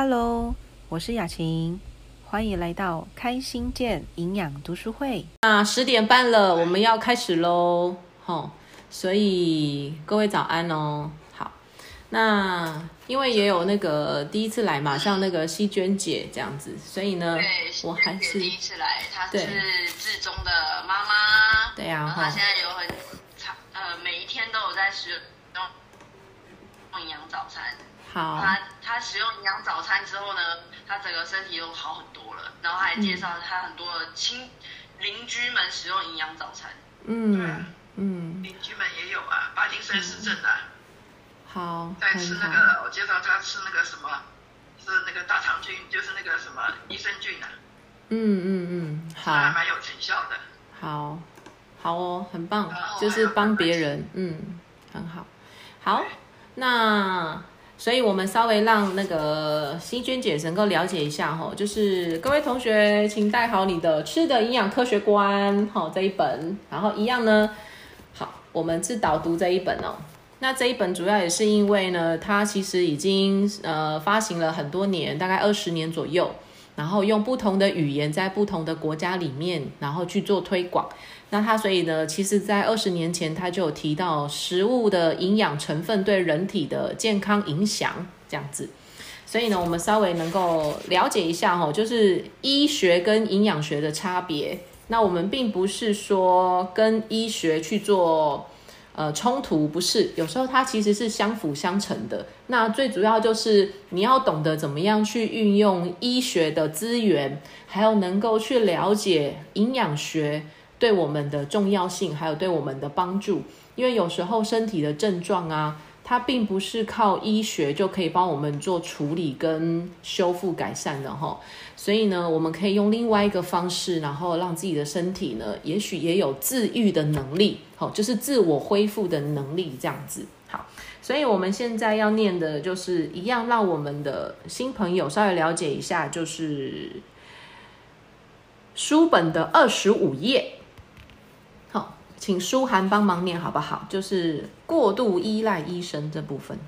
Hello，我是雅琴，欢迎来到开心健营养读书会。那十点半了，我们要开始喽，吼，所以各位早安哦。好，那因为也有那个第一次来嘛，像那个希娟姐这样子，所以呢，对，我还是第一次来，她是志中的妈妈，对呀、她现在有很长，呃，每一天都有在使用营养早餐。好，他他使用营养早餐之后呢，他整个身体都好很多了。然后还介绍他很多的亲邻居们使用营养早餐。嗯嗯，邻居们也有啊，八金森氏症啊，好，在吃，那个，我介绍他吃那个什么，是那个大肠菌，就是那个什么益生菌啊，嗯嗯嗯，好。还，蛮有成效的。好，好哦，很棒哦，就是帮别人，嗯，很好，好，那所以我们稍微让那个希娟姐能够了解一下哈，就是各位同学，请带好你的《吃的营养科学观》哈这一本，然后一样呢，好，我们是导读这一本哦。那这一本主要也是因为呢，它其实已经呃发行了很多年，大概二十年左右，然后用不同的语言在不同的国家里面，然后去做推广。那它所以呢，其实在二十年前，它就有提到食物的营养成分对人体的健康影响这样子。所以呢，我们稍微能够了解一下哈，就是医学跟营养学的差别。那我们并不是说跟医学去做呃冲突，不是，有时候它其实是相辅相成的。那最主要就是你要懂得怎么样去运用医学的资源，还有能够去了解营养学对我们的重要性，还有对我们的帮助。因为有时候身体的症状啊，它并不是靠医学就可以帮我们做处理跟修复改善的哈。所以呢，我们可以用另外一个方式，然后让自己的身体呢，也许也有自愈的能力，好，就是自我恢复的能力这样子。好，所以我们现在要念的就是一样，让我们的新朋友稍微了解一下，就是书本的二十五页。请舒涵帮忙念好不好？就是过度依赖医生这部分。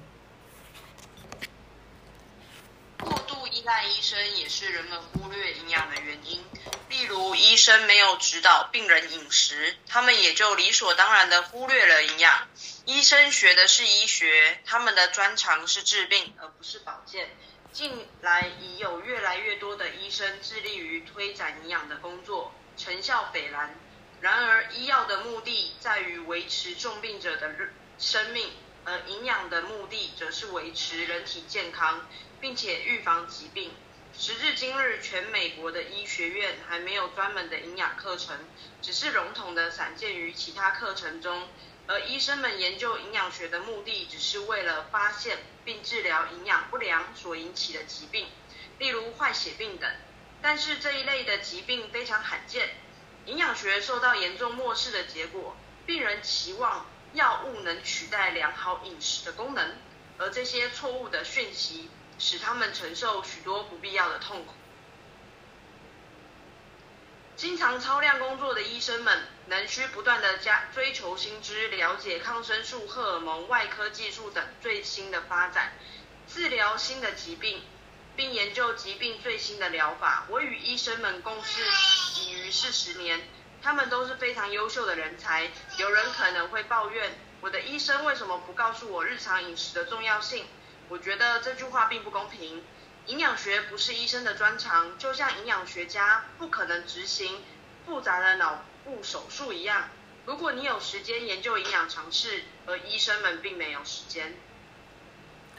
过度依赖医生也是人们忽略营养的原因。例如，医生没有指导病人饮食，他们也就理所当然的忽略了营养。医生学的是医学，他们的专长是治病，而不是保健。近来已有越来越多的医生致力于推展营养的工作，成效斐然。然而，医药的目的在于维持重病者的生命，而营养的目的则是维持人体健康，并且预防疾病。时至今日，全美国的医学院还没有专门的营养课程，只是笼统的散见于其他课程中。而医生们研究营养学的目的，只是为了发现并治疗营养不良所引起的疾病，例如坏血病等。但是这一类的疾病非常罕见，营养学受到严重漠视的结果，病人期望药物能取代良好饮食的功能，而这些错误的讯息使他们承受许多不必要的痛苦。经常超量工作的医生们，能需不断的加追求新知，了解抗生素、荷尔蒙、外科技术等最新的发展，治疗新的疾病，并研究疾病最新的疗法。我与医生们共事已逾四十年，他们都是非常优秀的人才。有人可能会抱怨，我的医生为什么不告诉我日常饮食的重要性？我觉得这句话并不公平。营养学不是医生的专长，就像营养学家不可能执行复杂的脑部手术一样。如果你有时间研究营养常识，而医生们并没有时间，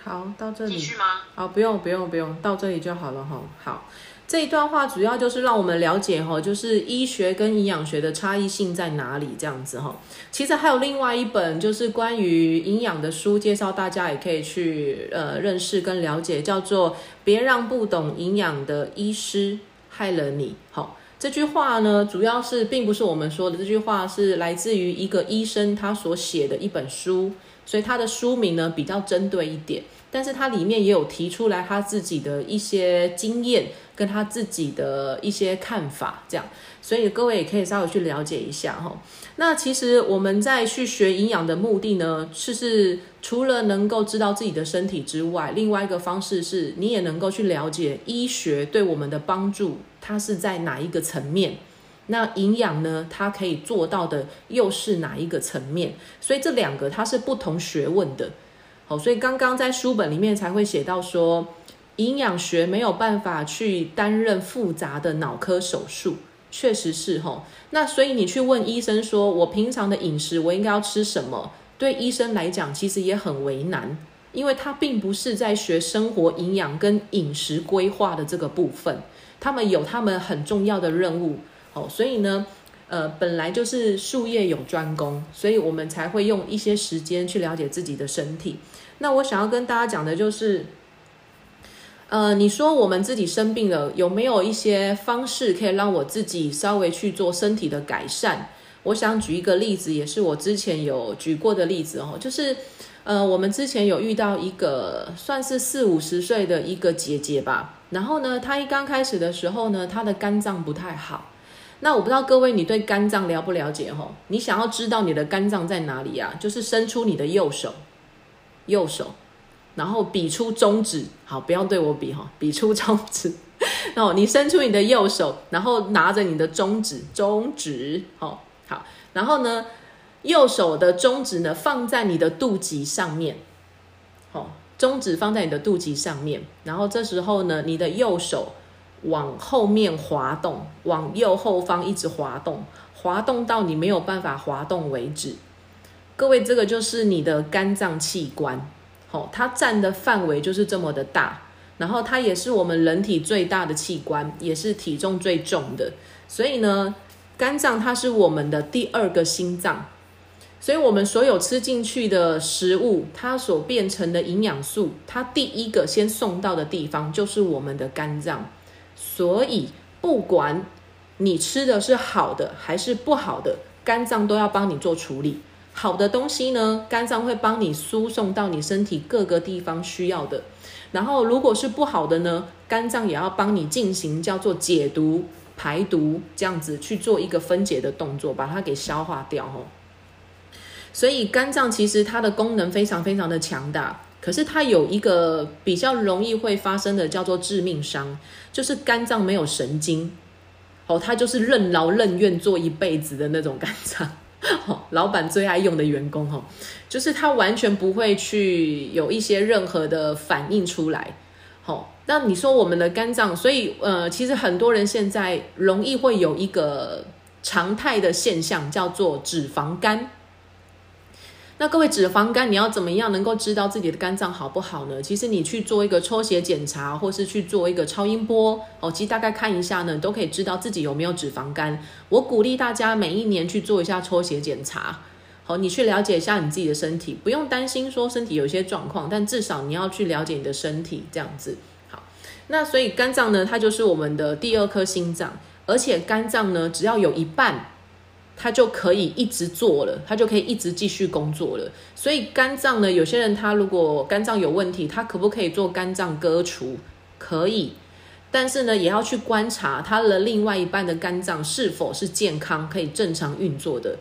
好，到这里。继续吗？好，不用不用不用，到这里就好了哈。好，这一段话主要就是让我们了解哈，就是医学跟营养学的差异性在哪里这样子哈。其实还有另外一本就是关于营养的书，介绍大家也可以去呃认识跟了解，叫做《别让不懂营养的医师害了你》。好。这句话呢，主要是并不是我们说的，这句话是来自于一个医生他所写的一本书，所以他的书名呢比较针对一点，但是他里面也有提出来他自己的一些经验跟他自己的一些看法，这样，所以各位也可以稍微去了解一下哈。那其实我们在去学营养的目的呢，是是除了能够知道自己的身体之外，另外一个方式是你也能够去了解医学对我们的帮助，它是在哪一个层面。那营养呢？它可以做到的又是哪一个层面？所以这两个它是不同学问的。好，所以刚刚在书本里面才会写到说，营养学没有办法去担任复杂的脑科手术，确实是哈。那所以你去问医生说，我平常的饮食我应该要吃什么？对医生来讲，其实也很为难，因为他并不是在学生活营养跟饮食规划的这个部分，他们有他们很重要的任务。哦，所以呢，呃，本来就是术业有专攻，所以我们才会用一些时间去了解自己的身体。那我想要跟大家讲的就是，呃，你说我们自己生病了，有没有一些方式可以让我自己稍微去做身体的改善？我想举一个例子，也是我之前有举过的例子哦，就是，呃，我们之前有遇到一个算是四五十岁的一个姐姐吧，然后呢，她一刚开始的时候呢，她的肝脏不太好。那我不知道各位你对肝脏了不了解哈？你想要知道你的肝脏在哪里啊？就是伸出你的右手，右手，然后比出中指，好，不要对我比哈，比出中指。哦，你伸出你的右手，然后拿着你的中指，中指，好，好，然后呢，右手的中指呢放在你的肚脐上面，好，中指放在你的肚脐上面，然后这时候呢，你的右手。往后面滑动，往右后方一直滑动，滑动到你没有办法滑动为止。各位，这个就是你的肝脏器官，好，它占的范围就是这么的大，然后它也是我们人体最大的器官，也是体重最重的。所以呢，肝脏它是我们的第二个心脏，所以我们所有吃进去的食物，它所变成的营养素，它第一个先送到的地方就是我们的肝脏。所以，不管你吃的是好的还是不好的，肝脏都要帮你做处理。好的东西呢，肝脏会帮你输送到你身体各个地方需要的。然后，如果是不好的呢，肝脏也要帮你进行叫做解毒、排毒，这样子去做一个分解的动作，把它给消化掉。哦。所以，肝脏其实它的功能非常非常的强大。可是它有一个比较容易会发生的叫做致命伤，就是肝脏没有神经，哦，它就是任劳任怨做一辈子的那种肝脏，哦，老板最爱用的员工，哦，就是它完全不会去有一些任何的反应出来，好，那你说我们的肝脏，所以呃，其实很多人现在容易会有一个常态的现象，叫做脂肪肝。那各位脂肪肝，你要怎么样能够知道自己的肝脏好不好呢？其实你去做一个抽血检查，或是去做一个超音波哦，其实大概看一下呢，都可以知道自己有没有脂肪肝。我鼓励大家每一年去做一下抽血检查，好，你去了解一下你自己的身体，不用担心说身体有一些状况，但至少你要去了解你的身体这样子。好，那所以肝脏呢，它就是我们的第二颗心脏，而且肝脏呢，只要有一半。他就可以一直做了，他就可以一直继续工作了。所以肝脏呢，有些人他如果肝脏有问题，他可不可以做肝脏割除？可以，但是呢，也要去观察他的另外一半的肝脏是否是健康，可以正常运作的。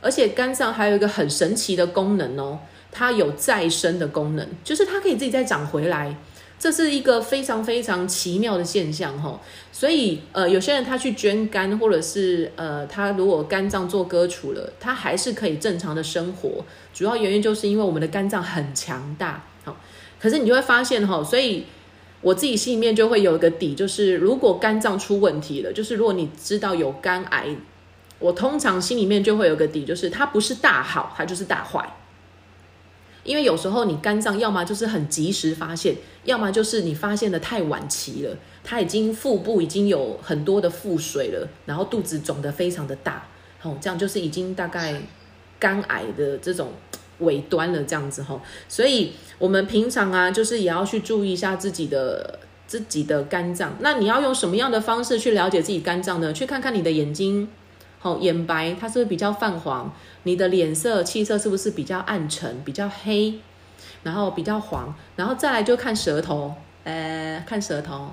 而且肝脏还有一个很神奇的功能哦，它有再生的功能，就是它可以自己再长回来。这是一个非常非常奇妙的现象哈，所以呃，有些人他去捐肝，或者是呃，他如果肝脏做割除了，他还是可以正常的生活。主要原因就是因为我们的肝脏很强大，好，可是你就会发现哈，所以我自己心里面就会有一个底，就是如果肝脏出问题了，就是如果你知道有肝癌，我通常心里面就会有个底，就是它不是大好，它就是大坏。因为有时候你肝脏要么就是很及时发现，要么就是你发现的太晚期了，它已经腹部已经有很多的腹水了，然后肚子肿得非常的大，哦，这样就是已经大概肝癌的这种尾端了，这样子哈。所以我们平常啊，就是也要去注意一下自己的自己的肝脏。那你要用什么样的方式去了解自己肝脏呢？去看看你的眼睛。好、眼白它是不是比较泛黄？你的脸色气色是不是比较暗沉、比较黑，然后比较黄？然后再来就看舌头，呃，看舌头，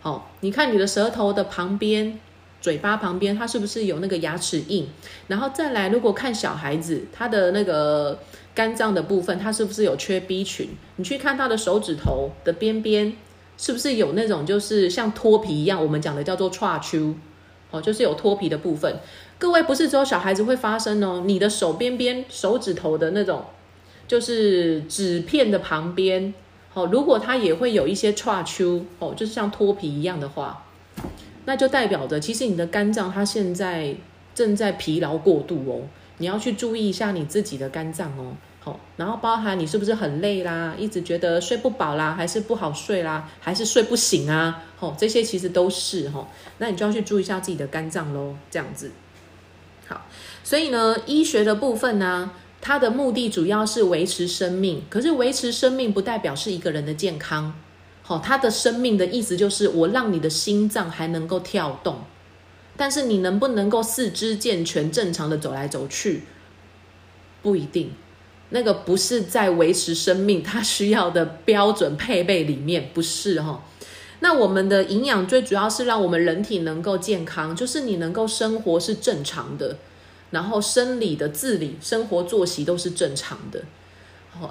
好、你看你的舌头的旁边。嘴巴旁边，它是不是有那个牙齿印？然后再来，如果看小孩子，他的那个肝脏的部分，它是不是有缺 B 群？你去看他的手指头的边边，是不是有那种就是像脱皮一样？我们讲的叫做 t r a 哦，就是有脱皮的部分。各位不是只有小孩子会发生哦，你的手边边、手指头的那种，就是纸片的旁边，哦，如果它也会有一些 t r a c 哦，就是像脱皮一样的话。那就代表着，其实你的肝脏它现在正在疲劳过度哦，你要去注意一下你自己的肝脏哦。好，然后包含你是不是很累啦，一直觉得睡不饱啦，还是不好睡啦，还是睡不醒啊？好，这些其实都是哈，那你就要去注意一下自己的肝脏喽，这样子。所以呢，医学的部分呢，它的目的主要是维持生命，可是维持生命不代表是一个人的健康。好，他的生命的意思就是我让你的心脏还能够跳动，但是你能不能够四肢健全、正常的走来走去，不一定。那个不是在维持生命它需要的标准配备里面，不是哈。那我们的营养最主要是让我们人体能够健康，就是你能够生活是正常的，然后生理的自理、生活作息都是正常的。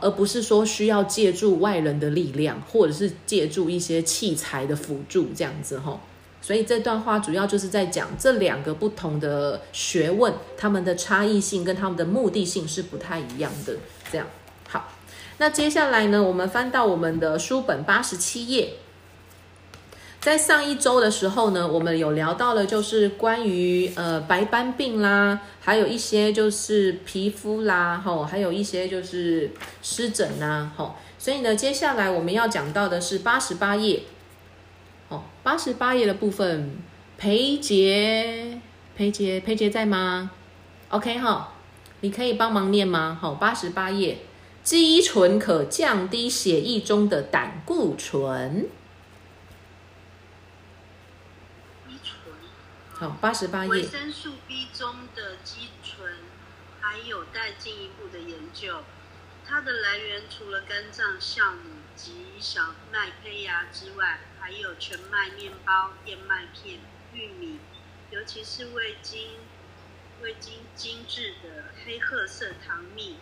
而不是说需要借助外人的力量，或者是借助一些器材的辅助这样子哈。所以这段话主要就是在讲这两个不同的学问，他们的差异性跟他们的目的性是不太一样的。这样好，那接下来呢，我们翻到我们的书本八十七页。在上一周的时候呢，我们有聊到了，就是关于呃白斑病啦，还有一些就是皮肤啦，吼，还有一些就是湿疹呐，吼。所以呢，接下来我们要讲到的是八十八页，哦，八十八页的部分，裴杰，裴杰，裴杰在吗？OK 哈，你可以帮忙念吗？好，八十八页，肌醇可降低血液中的胆固醇。好，八十八页。维生素 B 中的肌醇还有待进一步的研究。它的来源除了肝脏酵母及小麦胚芽之外，还有全麦面包、燕麦片、玉米，尤其是未经未经精制的黑褐色糖蜜，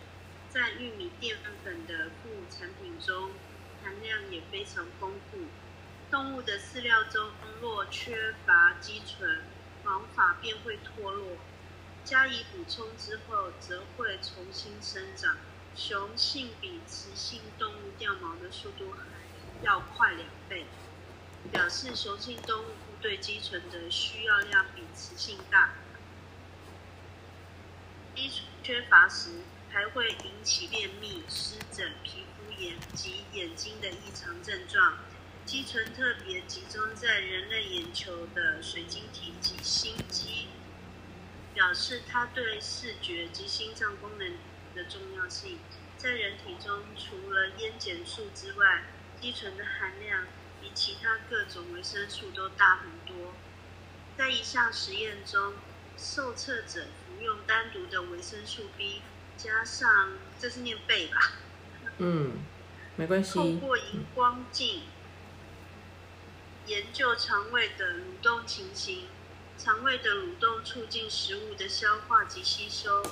在玉米淀粉的副产品中含量也非常丰富。动物的饲料中若缺乏肌醇，毛发便会脱落，加以补充之后，则会重新生长。雄性比雌性动物掉毛的速度还要快两倍，表示雄性动物对肌醇的需要量比雌性大。肌缺乏时，还会引起便秘、湿疹、皮肤炎及眼睛的异常症状。肌醇特别集中在人类眼球的水晶体及心肌，表示它对视觉及心脏功能的重要性。在人体中，除了烟碱素之外，肌醇的含量比其他各种维生素都大很多。在一项实验中，受测者服用单独的维生素 B，加上这是念贝吧？嗯，没关系。透过荧光镜。研究肠胃的蠕动情形，肠胃的蠕动促进食物的消化及吸收，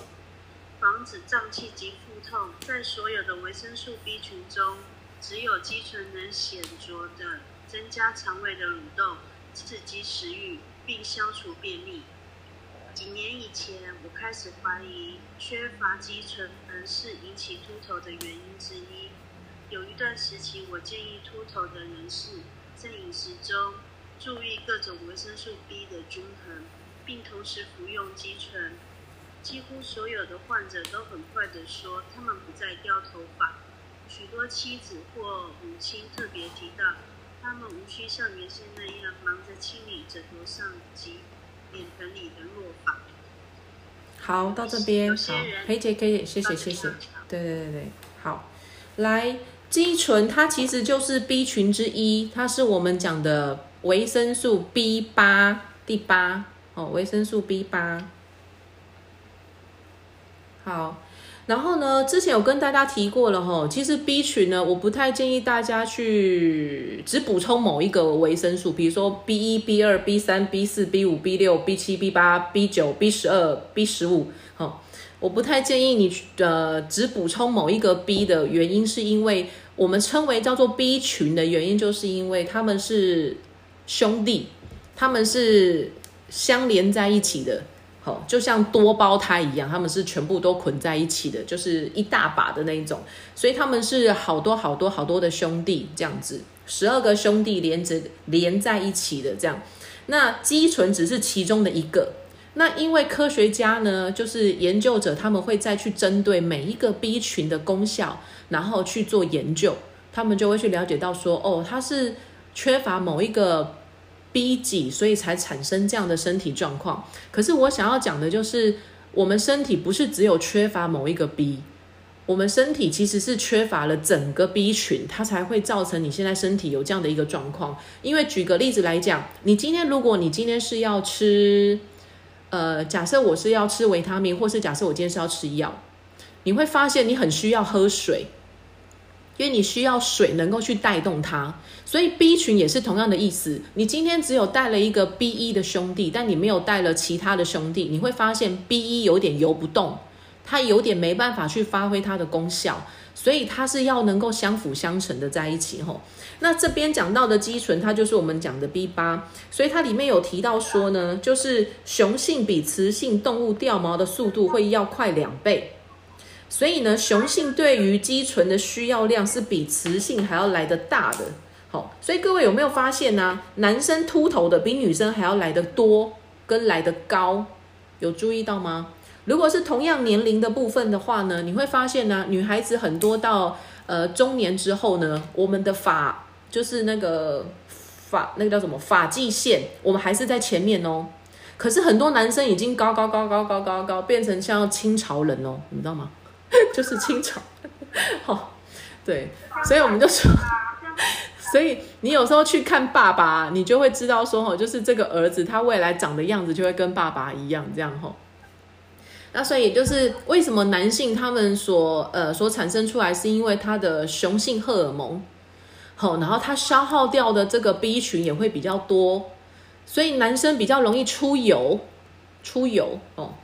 防止胀气及腹痛。在所有的维生素 B 群中，只有肌醇能显著的增加肠胃的蠕动，刺激食欲，并消除便秘。几年以前，我开始怀疑缺乏肌醇是引起秃头的原因之一。有一段时期，我建议秃头的人士。在饮食中注意各种维生素 B 的均衡，并同时服用肌醇。几乎所有的患者都很快地说，他们不再掉头发。许多妻子或母亲特别提到，他们无需像原先那样忙着清理枕头上及脸盆里的落发。好，到这边好，裴姐可以，谢谢谢谢。对对对对，好，来。肌醇它其实就是 B 群之一，它是我们讲的维生素 B 八第八哦，维生素 B 八。好。然后呢，之前有跟大家提过了哈，其实 B 群呢，我不太建议大家去只补充某一个维生素，比如说 B 一、B 二、B 三、B 四、B 五、B 六、B 七、B 八、B 九、B 十二、B 十五，我不太建议你呃只补充某一个 B 的原因，是因为我们称为叫做 B 群的原因，就是因为他们是兄弟，他们是相连在一起的。哦，就像多胞胎一样，他们是全部都捆在一起的，就是一大把的那一种，所以他们是好多好多好多的兄弟这样子，十二个兄弟连着连在一起的这样。那肌醇只是其中的一个。那因为科学家呢，就是研究者，他们会再去针对每一个 B 群的功效，然后去做研究，他们就会去了解到说，哦，它是缺乏某一个。B 几，所以才产生这样的身体状况。可是我想要讲的就是，我们身体不是只有缺乏某一个 B，我们身体其实是缺乏了整个 B 群，它才会造成你现在身体有这样的一个状况。因为举个例子来讲，你今天如果你今天是要吃，呃，假设我是要吃维他命，或是假设我今天是要吃药，你会发现你很需要喝水。因为你需要水能够去带动它，所以 B 群也是同样的意思。你今天只有带了一个 B 一的兄弟，但你没有带了其他的兄弟，你会发现 B 一有点游不动，它有点没办法去发挥它的功效，所以它是要能够相辅相成的在一起吼。那这边讲到的肌醇，它就是我们讲的 B 八，所以它里面有提到说呢，就是雄性比雌性动物掉毛的速度会要快两倍。所以呢，雄性对于肌醇的需要量是比雌性还要来得大的。好，所以各位有没有发现呢？男生秃头的比女生还要来得多，跟来得高，有注意到吗？如果是同样年龄的部分的话呢，你会发现呢，女孩子很多到呃中年之后呢，我们的发就是那个发那个叫什么发际线，我们还是在前面哦。可是很多男生已经高高高高高高高，变成像清朝人哦，你知道吗？就是清朝，好，对，所以我们就说，所以你有时候去看爸爸，你就会知道说，哦，就是这个儿子他未来长的样子就会跟爸爸一样，这样吼。那所以就是为什么男性他们所呃所产生出来，是因为他的雄性荷尔蒙，好，然后他消耗掉的这个 B 群也会比较多，所以男生比较容易出油，出油哦，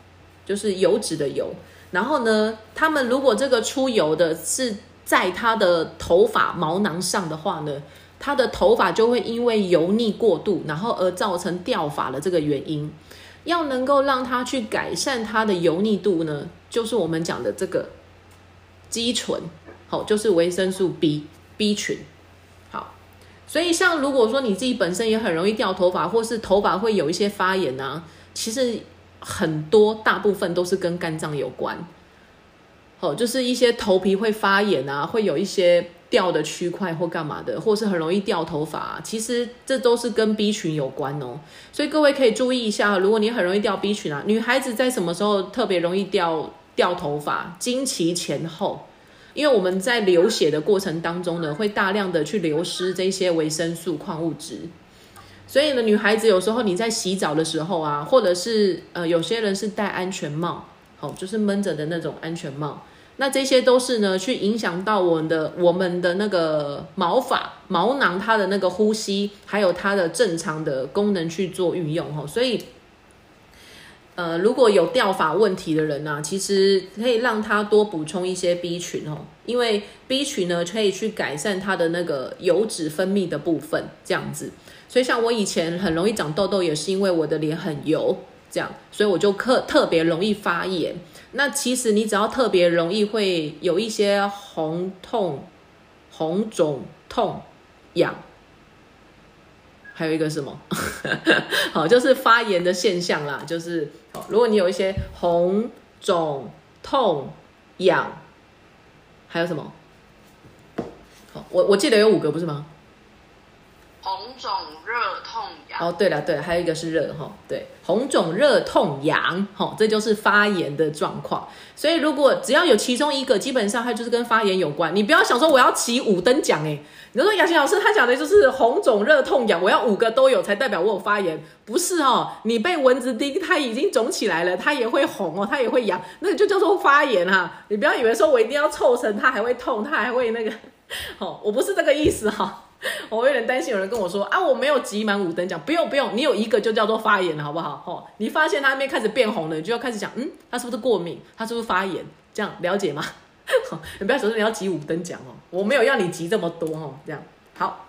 就是油脂的油。然后呢，他们如果这个出油的是在他的头发毛囊上的话呢，他的头发就会因为油腻过度，然后而造成掉发的这个原因。要能够让它去改善它的油腻度呢，就是我们讲的这个肌醇，好，就是维生素 B B 群。好，所以像如果说你自己本身也很容易掉头发，或是头发会有一些发炎啊，其实。很多大部分都是跟肝脏有关，哦，就是一些头皮会发炎啊，会有一些掉的区块或干嘛的，或是很容易掉头发，其实这都是跟 B 群有关哦。所以各位可以注意一下，如果你很容易掉 B 群啊，女孩子在什么时候特别容易掉掉头发？经期前后，因为我们在流血的过程当中呢，会大量的去流失这些维生素、矿物质。所以呢，女孩子有时候你在洗澡的时候啊，或者是呃，有些人是戴安全帽，好，就是闷着的那种安全帽，那这些都是呢，去影响到我们的我们的那个毛发毛囊它的那个呼吸，还有它的正常的功能去做运用哈。所以，呃，如果有掉发问题的人呢，其实可以让他多补充一些 B 群哦，因为 B 群呢可以去改善它的那个油脂分泌的部分，这样子。所以像我以前很容易长痘痘，也是因为我的脸很油，这样，所以我就特特别容易发炎。那其实你只要特别容易会有一些红痛、红肿、痛、痒，还有一个什么？好，就是发炎的现象啦。就是，如果你有一些红肿、痛、痒，还有什么？好，我我记得有五个，不是吗？红肿热痛痒。哦，对了对了，还有一个是热哈，对，红肿热痛痒，哈，这就是发炎的状况。所以如果只要有其中一个，基本上它就是跟发炎有关。你不要想说我要起五等奖哎，你说雅琴老师他讲的就是红肿热痛痒，我要五个都有才代表我有发炎，不是哦。你被蚊子叮，它已经肿起来了，它也会红哦，它也会痒，那个就叫做发炎哈。你不要以为说我一定要凑成它还会痛，它还会那个，哦，我不是这个意思哈。我有点担心，有人跟我说啊，我没有集满五等奖，不用不用，你有一个就叫做发炎了，好不好？哦，你发现它那边开始变红了，你就要开始讲，嗯，它是不是过敏？它是不是发炎？这样了解吗？你不要总是你要集五等奖哦，我没有要你集这么多哦，这样好。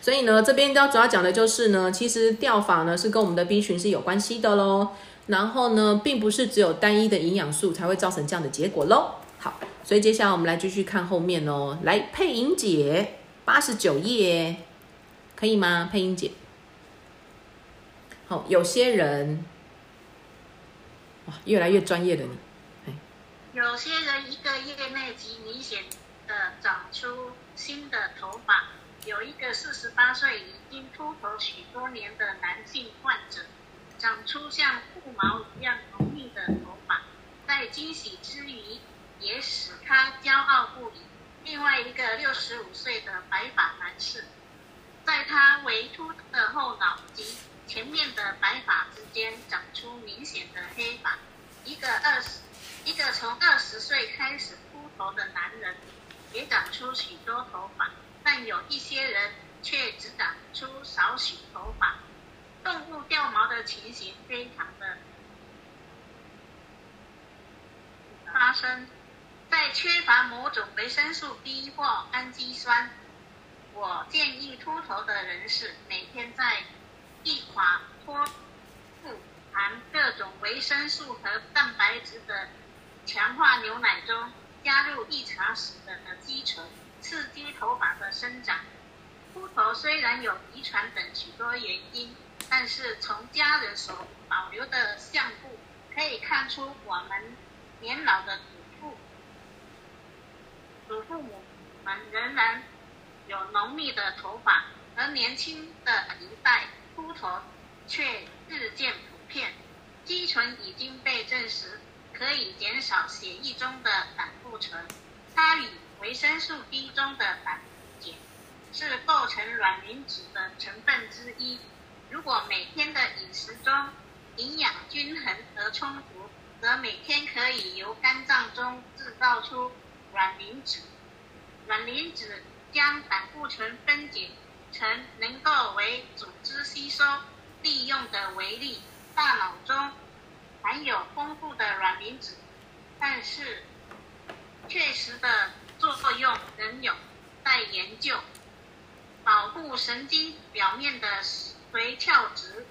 所以呢，这边要主要讲的就是呢，其实掉发呢是跟我们的 B 群是有关系的喽。然后呢，并不是只有单一的营养素才会造成这样的结果喽。好，所以接下来我们来继续看后面哦，来配音姐。八十九页，可以吗？配音姐，好，有些人，哇，越来越专业了你。有些人一个月内即明显的长出新的头发，有一个四十八岁已经秃头许多年的男性患者，长出像兔毛一样浓密的头发，在惊喜之余，也使他骄傲不已。另外一个六十五岁的白发男士，在他微秃的后脑及前面的白发之间长出明显的黑发。一个二十，一个从二十岁开始秃头的男人，也长出许多头发，但有一些人却只长出少许头发。动物掉毛的情形非常的发生。在缺乏某种维生素 B 或氨基酸，我建议秃头的人士每天在一款脱富含各种维生素和蛋白质的强化牛奶中加入一茶匙的基醇，刺激头发的生长。秃头虽然有遗传等许多原因，但是从家人所保留的相簿可以看出，我们年老的。祖父母们仍然有浓密的头发，而年轻的一代秃头却日渐普遍。肌醇已经被证实可以减少血液中的胆固醇，它与维生素 D 中的胆碱是构成卵磷脂的成分之一。如果每天的饮食中营养均衡而充足，则每天可以由肝脏中制造出。卵磷脂，卵磷脂将胆固醇分解成能够为组织吸收利用的微粒。大脑中含有丰富的卵磷脂，但是确实的作用仍有待研究。保护神经表面的髓鞘质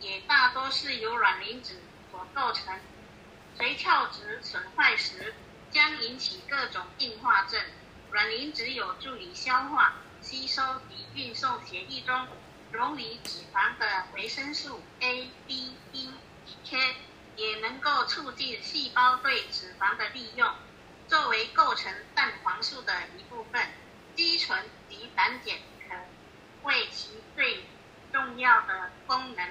也大多是由卵磷脂所构成。髓鞘质损坏时，将引起各种硬化症。卵磷脂有助于消化、吸收及运送血液中溶于脂肪的维生素 A、B、E、K，也能够促进细胞对脂肪的利用。作为构成蛋黄素的一部分，肌醇及胆碱可为其最重要的功能。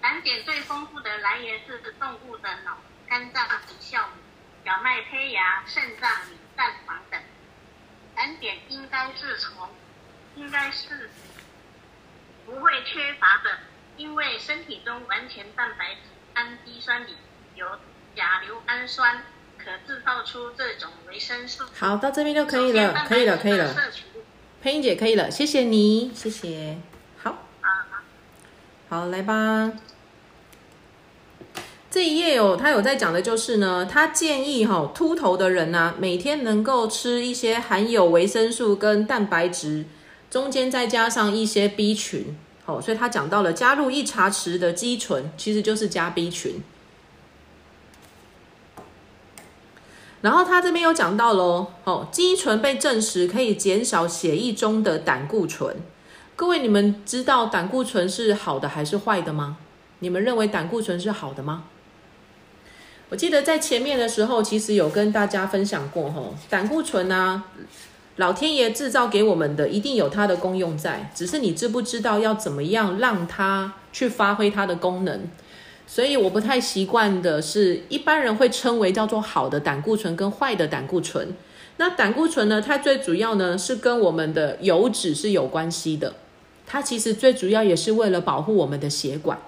胆碱最丰富的来源是动物的脑、肝脏及酵母。小麦胚芽、肾脏与蛋黄等，胆碱应该是从，应该是不会缺乏的，因为身体中完全蛋白质氨基酸里有甲硫氨酸，可制造出这种维生素。好，到这边就可以了，可以了，可以了。配音姐可以了，谢谢你，谢谢。好，好，来吧。这一页哦，他有在讲的就是呢，他建议哈秃头的人呢，每天能够吃一些含有维生素跟蛋白质，中间再加上一些 B 群，好，所以他讲到了加入一茶匙的肌醇，其实就是加 B 群。然后他这边有讲到喽，哦，肌醇被证实可以减少血液中的胆固醇。各位，你们知道胆固醇是好的还是坏的吗？你们认为胆固醇是好的吗？我记得在前面的时候，其实有跟大家分享过，吼，胆固醇呢，老天爷制造给我们的一定有它的功用在，只是你知不知道要怎么样让它去发挥它的功能。所以我不太习惯的是，一般人会称为叫做好的胆固醇跟坏的胆固醇。那胆固醇呢，它最主要呢是跟我们的油脂是有关系的，它其实最主要也是为了保护我们的血管。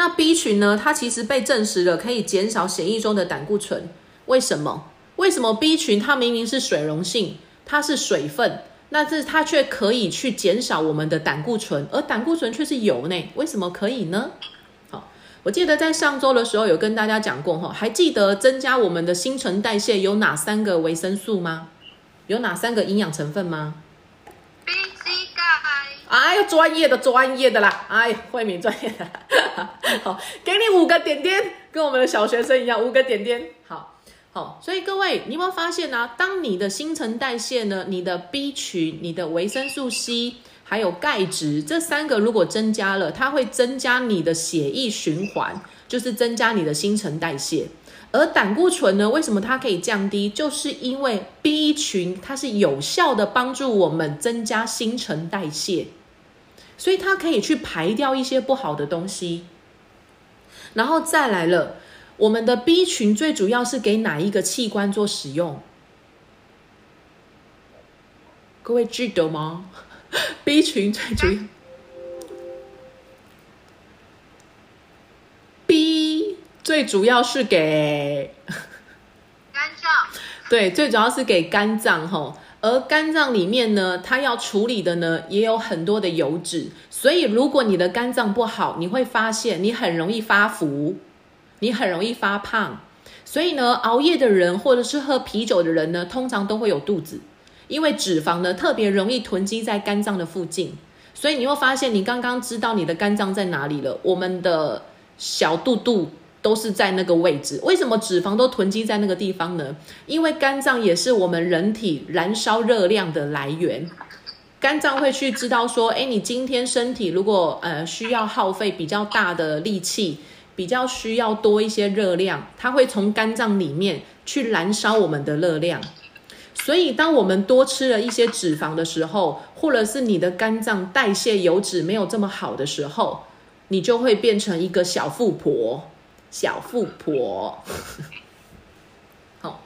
那 B 群呢，它其实被证实了可以减少血液中的胆固醇，为什么？为什么 B 群它明明是水溶性，它是水分，那这它却可以去减少我们的胆固醇，而胆固醇却是油呢？为什么可以呢？好，我记得在上周的时候有跟大家讲过哈，还记得增加我们的新陈代谢有哪三个维生素吗？有哪三个营养成分吗？哎呦，专业的专业的啦！哎呀，慧敏专业的，好，给你五个点点，跟我们的小学生一样，五个点点。好，好，所以各位，你有没有发现呢、当你的新陈代谢呢，你的 B 群、你的维生素 C，还有钙质这三个如果增加了，它会增加你的血液循环，就是增加你的新陈代谢。而胆固醇呢，为什么它可以降低？就是因为 B 群它是有效的帮助我们增加新陈代谢。所以它可以去排掉一些不好的东西。然后再来了，我们的 B 群最主要是给哪一个器官做使用？各位记得吗？B 群最主要，B 最主要是给肝脏。对，最主要是给肝脏吼，而肝脏里面呢，它要处理的呢也有很多的油脂，所以如果你的肝脏不好，你会发现你很容易发福，你很容易发胖。所以呢，熬夜的人或者是喝啤酒的人呢，通常都会有肚子，因为脂肪呢特别容易囤积在肝脏的附近。所以你会发现，你刚刚知道你的肝脏在哪里了，我们的小肚肚都是在那个位置。为什么脂肪都囤积在那个地方呢？因为肝脏也是我们人体燃烧热量的来源。肝脏会去知道说，哎，你今天身体如果呃需要耗费比较大的力气，比较需要多一些热量，它会从肝脏里面去燃烧我们的热量。所以，当我们多吃了一些脂肪的时候，或者是你的肝脏代谢油脂没有这么好的时候，你就会变成一个小富婆。小富婆，好，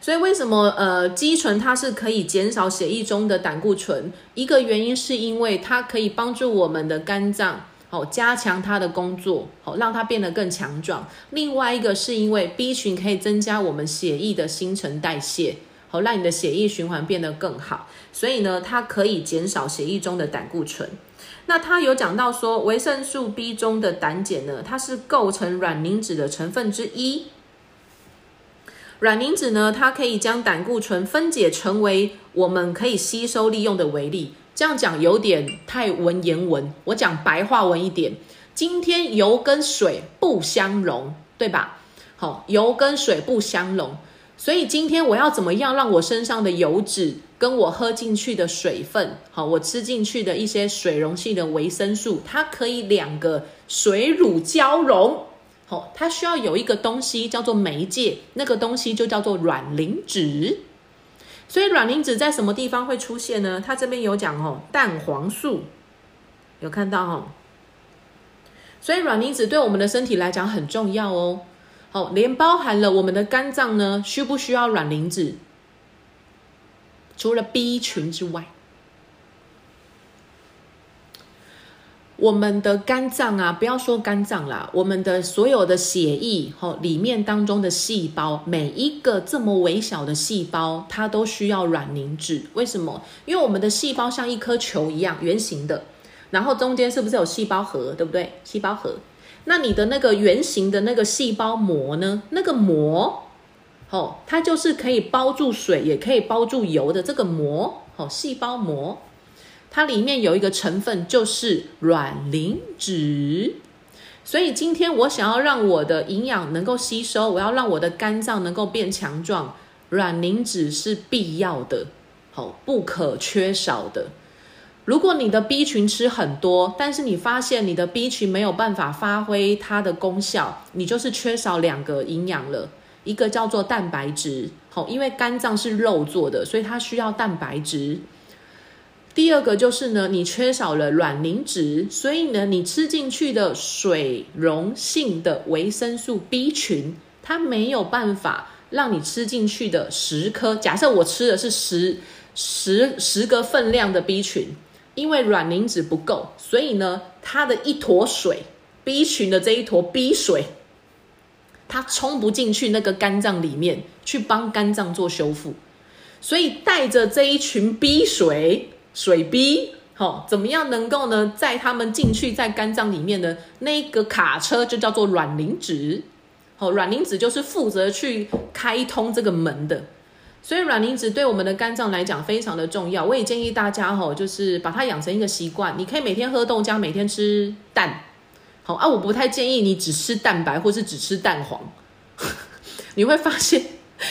所以为什么呃肌醇它是可以减少血液中的胆固醇？一个原因是因为它可以帮助我们的肝脏好、加强它的工作，好、让它变得更强壮。另外一个是因为 B 群可以增加我们血液的新陈代谢，好、让你的血液循环变得更好。所以呢，它可以减少血液中的胆固醇。那他有讲到说，维生素 B 中的胆碱呢，它是构成卵磷脂的成分之一。卵磷脂呢，它可以将胆固醇分解成为我们可以吸收利用的微粒。这样讲有点太文言文，我讲白话文一点。今天油跟水不相容，对吧？好，油跟水不相容，所以今天我要怎么样让我身上的油脂跟我喝进去的水分，好，我吃进去的一些水溶性的维生素，它可以两个水乳交融，好，它需要有一个东西叫做媒介，那个东西就叫做卵磷脂。所以卵磷脂在什么地方会出现呢？它这边有讲哦，蛋黄素有看到哦。所以卵磷脂对我们的身体来讲很重要哦。哦，连包含了我们的肝脏呢，需不需要卵磷脂？除了 B 群之外，我们的肝脏啊，不要说肝脏啦，我们的所有的血液哦里面当中的细胞，每一个这么微小的细胞，它都需要卵磷脂。为什么？因为我们的细胞像一颗球一样圆形的，然后中间是不是有细胞核，对不对？细胞核。那你的那个圆形的那个细胞膜呢？那个膜，哦，它就是可以包住水，也可以包住油的这个膜，哦，细胞膜，它里面有一个成分就是卵磷脂。所以今天我想要让我的营养能够吸收，我要让我的肝脏能够变强壮，卵磷脂是必要的，好，不可缺少的。如果你的 B 群吃很多，但是你发现你的 B 群没有办法发挥它的功效，你就是缺少两个营养了，一个叫做蛋白质，好，因为肝脏是肉做的，所以它需要蛋白质。第二个就是呢，你缺少了卵磷脂，所以呢，你吃进去的水溶性的维生素 B 群，它没有办法让你吃进去的十颗。假设我吃的是十十十个分量的 B 群，因为卵磷脂不够，所以呢，它的一坨水 B 群的这一坨 B 水，它冲不进去那个肝脏里面去帮肝脏做修复，所以带着这一群 B 水。水逼，好，怎么样能够呢？在他们进去在肝脏里面的那个卡车就叫做卵磷脂，好，卵磷脂就是负责去开通这个门的，所以卵磷脂对我们的肝脏来讲非常的重要。我也建议大家哈，就是把它养成一个习惯，你可以每天喝豆浆，每天吃蛋，好啊，我不太建议你只吃蛋白或是只吃蛋黄，你会发现。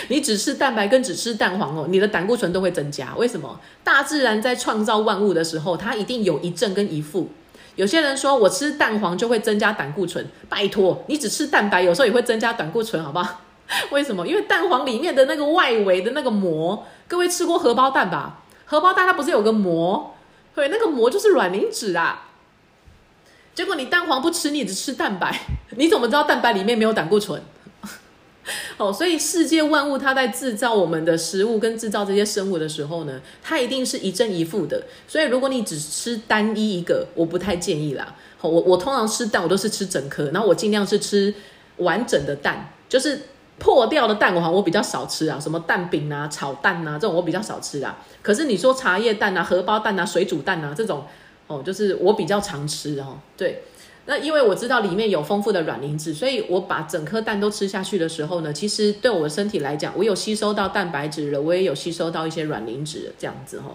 你只吃蛋白跟只吃蛋黄哦，你的胆固醇都会增加。为什么？大自然在创造万物的时候，它一定有一正跟一负。有些人说我吃蛋黄就会增加胆固醇，拜托，你只吃蛋白有时候也会增加胆固醇，好不好？为什么？因为蛋黄里面的那个外围的那个膜，各位吃过荷包蛋吧？荷包蛋它不是有个膜？对，那个膜就是卵磷脂啊。结果你蛋黄不吃，你只吃蛋白，你怎么知道蛋白里面没有胆固醇？哦，所以世界万物它在制造我们的食物跟制造这些生物的时候呢，它一定是一正一负的。所以如果你只吃单一一个，我不太建议啦。好，我我通常吃蛋，我都是吃整颗，然后我尽量是吃完整的蛋，就是破掉的蛋黄我比较少吃啊，什么蛋饼啊、炒蛋啊这种我比较少吃啊。可是你说茶叶蛋啊、荷包蛋啊、水煮蛋啊这种，哦，就是我比较常吃哦，对。那因为我知道里面有丰富的卵磷脂，所以我把整颗蛋都吃下去的时候呢，其实对我的身体来讲，我有吸收到蛋白质了，我也有吸收到一些卵磷脂，这样子哈。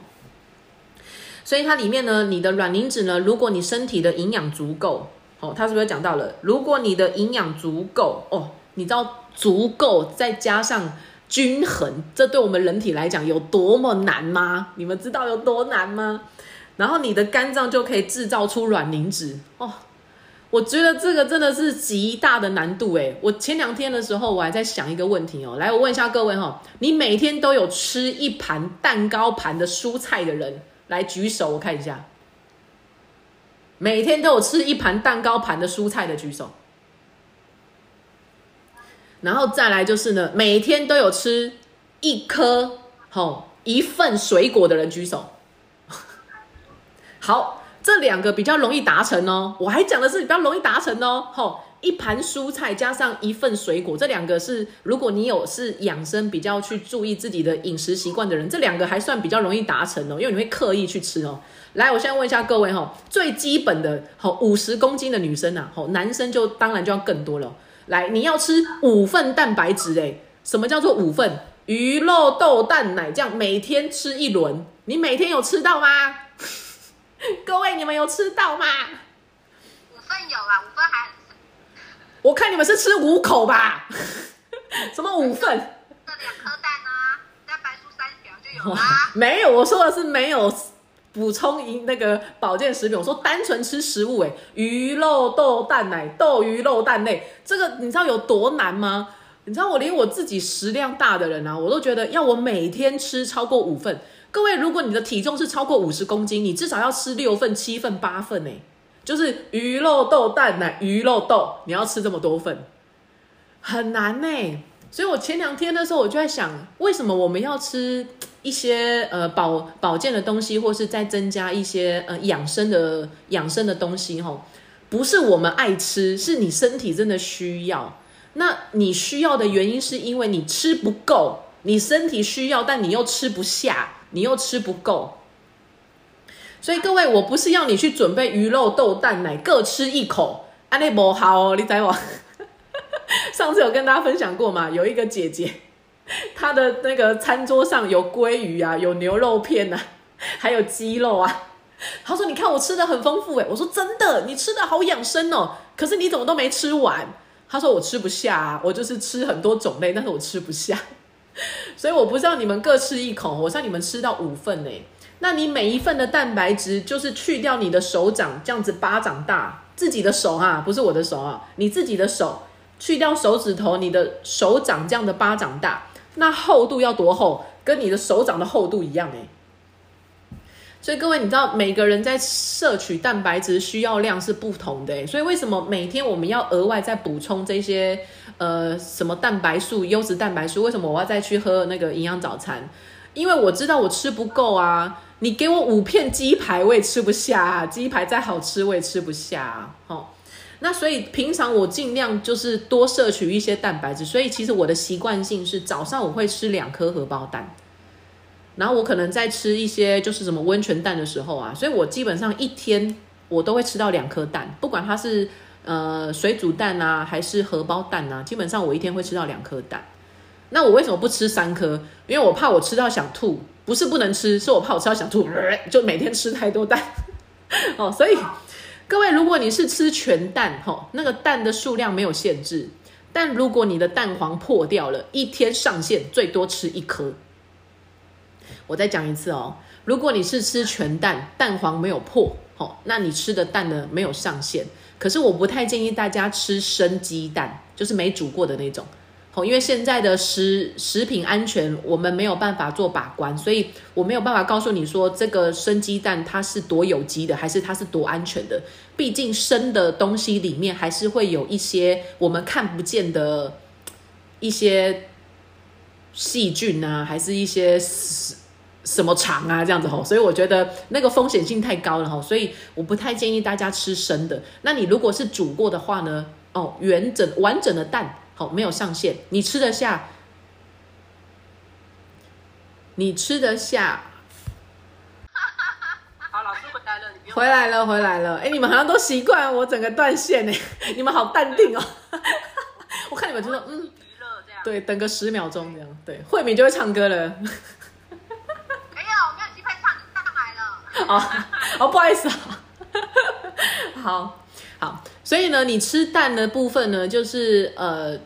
所以它里面呢，你的卵磷脂呢，如果你身体的营养足够，哦，它是不是讲到了？如果你的营养足够，哦，你知道足够再加上均衡，这对我们人体来讲有多么难吗？你们知道有多难吗？然后你的肝脏就可以制造出卵磷脂，哦。我觉得这个真的是极大的难度诶，我前两天的时候，我还在想一个问题哦。来，我问一下各位哈，你每天都有吃一盘蛋糕盘的蔬菜的人，来举手，我看一下。每天都有吃一盘蛋糕盘的蔬菜的举手。然后再来就是呢，每天都有吃一颗好一份水果的人举手。好。这两个比较容易达成哦，我还讲的是比较容易达成哦。吼，一盘蔬菜加上一份水果，这两个是如果你有是养生比较去注意自己的饮食习惯的人，这两个还算比较容易达成哦，因为你会刻意去吃哦。来，我现在问一下各位哈，最基本的，吼五十公斤的女生呐，吼男生就当然就要更多了。来，你要吃五份蛋白质诶，什么叫做五份？鱼肉豆蛋奶这样每天吃一轮，你每天有吃到吗？各位，你们有吃到吗？五份有啦，五份还。我看你们是吃五口吧？什么五份？这两颗蛋啊，蛋白素三条就有啦。没有，我说的是没有补充营那个保健食品。我说单纯吃食物，哎，鱼肉豆蛋奶，豆鱼肉蛋类，这个你知道有多难吗？你知道我连我自己食量大的人啊，我都觉得要我每天吃超过五份。各位，如果你的体重是超过五十公斤，你至少要吃六份、七份、八份呢，就是鱼肉豆蛋奶、鱼肉豆，你要吃这么多份，很难呢。所以我前两天的时候，我就在想，为什么我们要吃 一些呃保保健的东西，或是再增加一些呃养生的养生的东西？吼，不是我们爱吃，是你身体真的需要。那你需要的原因，是因为你吃不够，你身体需要，但你又吃不下。你又吃不够，所以各位，我不是要你去准备鱼肉豆蛋奶各吃一口，安利不好哦，你知我。上次有跟大家分享过嘛？有一个姐姐，她的那个餐桌上有鲑鱼啊，有牛肉片啊，还有鸡肉啊。她说：“你看我吃的很丰富诶。”我说：“真的，你吃的好养生哦。可是你怎么都没吃完？”她说：“我吃不下，啊，我就是吃很多种类，但是我吃不下。”所以我不知道你们各吃一口，我让你们吃到五份呢。那你每一份的蛋白质就是去掉你的手掌这样子巴掌大，自己的手哈，不是我的手啊，你自己的手去掉手指头，你的手掌这样的巴掌大，那厚度要多厚？跟你的手掌的厚度一样哎。所以各位，你知道每个人在摄取蛋白质需要量是不同的，所以为什么每天我们要额外再补充这些呃什么蛋白素、优质蛋白素？为什么我要再去喝那个营养早餐？因为我知道我吃不够啊！你给我五片鸡排我也吃不下，啊鸡排再好吃我也吃不下，哦。那所以平常我尽量就是多摄取一些蛋白质，所以其实我的习惯性是早上我会吃两颗荷包蛋。然后我可能在吃一些就是什么温泉蛋的时候啊，所以我基本上一天我都会吃到两颗蛋，不管它是呃水煮蛋啊还是荷包蛋啊，基本上我一天会吃到两颗蛋。那我为什么不吃三颗？因为我怕我吃到想吐，不是不能吃，是我怕我吃到想吐，就每天吃太多蛋。哦，所以各位，如果你是吃全蛋，哈，那个蛋的数量没有限制，但如果你的蛋黄破掉了，一天上限最多吃一颗。我再讲一次哦，如果你是吃全蛋，蛋黄没有破，哦，那你吃的蛋呢没有上限。可是我不太建议大家吃生鸡蛋，就是没煮过的那种，哦，因为现在的食食品安全我们没有办法做把关，所以我没有办法告诉你说这个生鸡蛋它是多有机的，还是它是多安全的。毕竟生的东西里面还是会有一些我们看不见的一些细菌啊，还是一些。什么肠啊，这样子吼，所以我觉得那个风险性太高了吼，所以我不太建议大家吃生的。那你如果是煮过的话呢，哦，完整完整的蛋，好，没有上限，你吃得下，你吃得下。好，老师回来了，回来了，回来了。哎，你们好像都习惯我整个断线呢，你们好淡定哦。我看你们就说，嗯，娱乐这样，对，等个十秒钟这样，对，慧敏就会唱歌了。哦哦，不好意思啊，好好，所以呢，你吃蛋的部分呢，就是呃，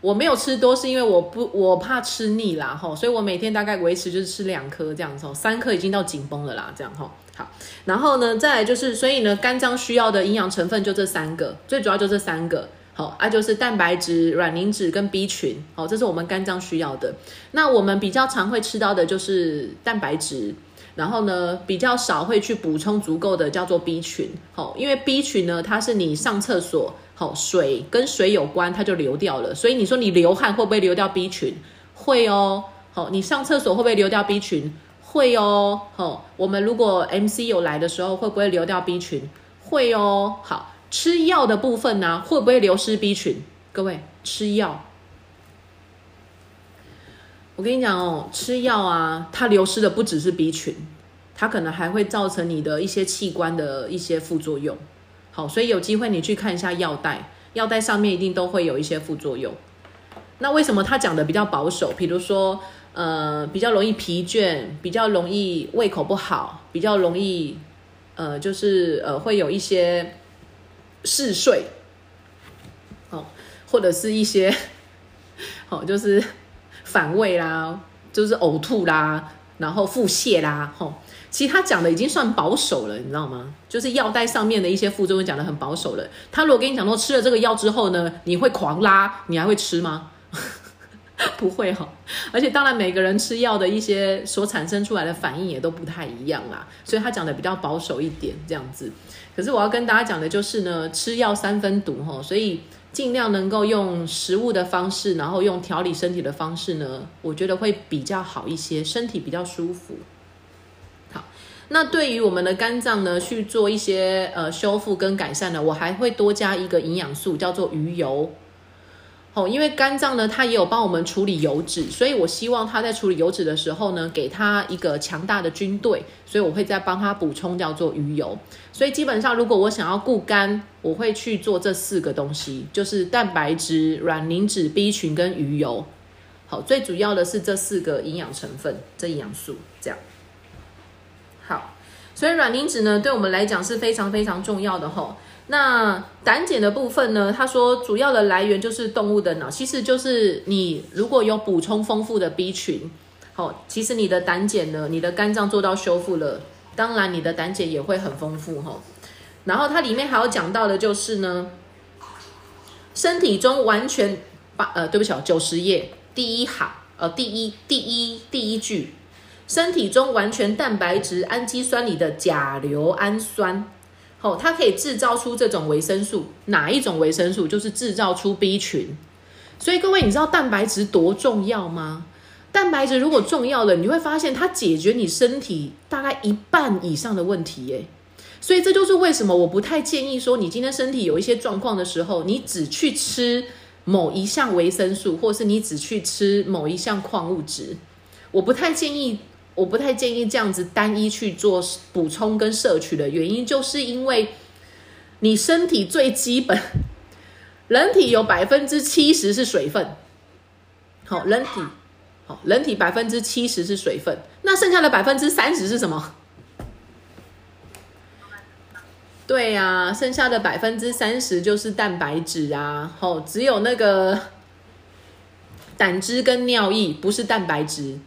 我没有吃多，是因为我不我怕吃腻啦吼，所以我每天大概维持就是吃两颗这样子，三颗已经到紧绷了啦，这样吼，好，然后呢，再来就是，所以呢，肝脏需要的营养成分就这三个，最主要就这三个，好啊，就是蛋白质、卵磷脂跟 B 群，好，这是我们肝脏需要的。那我们比较常会吃到的就是蛋白质。然后呢，比较少会去补充足够的叫做 B 群，好，因为 B 群呢，它是你上厕所，好，水跟水有关，它就流掉了。所以你说你流汗会不会流掉 B 群？会哦，好，你上厕所会不会流掉 B 群？会哦，好，我们如果 MC 有来的时候会不会流掉 B 群？会哦，好，吃药的部分呢，会不会流失 B 群？各位吃药。我跟你讲哦，吃药啊，它流失的不只是 B 群，它可能还会造成你的一些器官的一些副作用。好，所以有机会你去看一下药袋，药袋上面一定都会有一些副作用。那为什么他讲的比较保守？比如说，呃，比较容易疲倦，比较容易胃口不好，比较容易，呃，就是呃，会有一些嗜睡，哦，或者是一些，好，就是。反胃啦，就是呕吐啦，然后腹泻啦，吼，其实他讲的已经算保守了，你知道吗？就是药袋上面的一些副作用讲的很保守了。他如果跟你讲说吃了这个药之后呢，你会狂拉，你还会吃吗？不会哈。而且当然每个人吃药的一些所产生出来的反应也都不太一样啦，所以他讲的比较保守一点这样子。可是我要跟大家讲的就是呢，吃药三分毒哈，所以。尽量能够用食物的方式，然后用调理身体的方式呢，我觉得会比较好一些，身体比较舒服。好，那对于我们的肝脏呢，去做一些呃修复跟改善呢，我还会多加一个营养素，叫做鱼油。哦，因为肝脏呢，它也有帮我们处理油脂，所以我希望它在处理油脂的时候呢，给它一个强大的军队，所以我会再帮它补充叫做鱼油。所以基本上，如果我想要固肝，我会去做这四个东西，就是蛋白质、卵磷脂、B 群跟鱼油。好，最主要的是这四个营养成分，这营养素这样。好，所以卵磷脂呢，对我们来讲是非常非常重要的吼。那胆碱的部分呢？他说主要的来源就是动物的脑，其实就是你如果有补充丰富的 B 群，好，其实你的胆碱呢，你的肝脏做到修复了，当然你的胆碱也会很丰富哈。然后它里面还有讲到的就是呢，身体中完全八呃，对不起哦，九十页第一行呃，第一第一第一句，身体中完全蛋白质氨基酸里的甲硫氨酸，哦，它可以制造出这种维生素，哪一种维生素？就是制造出 B 群。所以各位，你知道蛋白质多重要吗？蛋白质如果重要了，你会发现它解决你身体大概一半以上的问题耶。所以这就是为什么我不太建议说，你今天身体有一些状况的时候，你只去吃某一项维生素，或是你只去吃某一项矿物质。我不太建议，我不太建议这样子单一去做补充跟摄取的原因，就是因为你身体最基本，人体有百分之七十是水分。好，人体。好，人体百分之七十是水分，那剩下的百分之三十是什么？对呀，剩下的百分之三十就是蛋白质啊。哦，只有那个胆汁跟尿液不是蛋白质，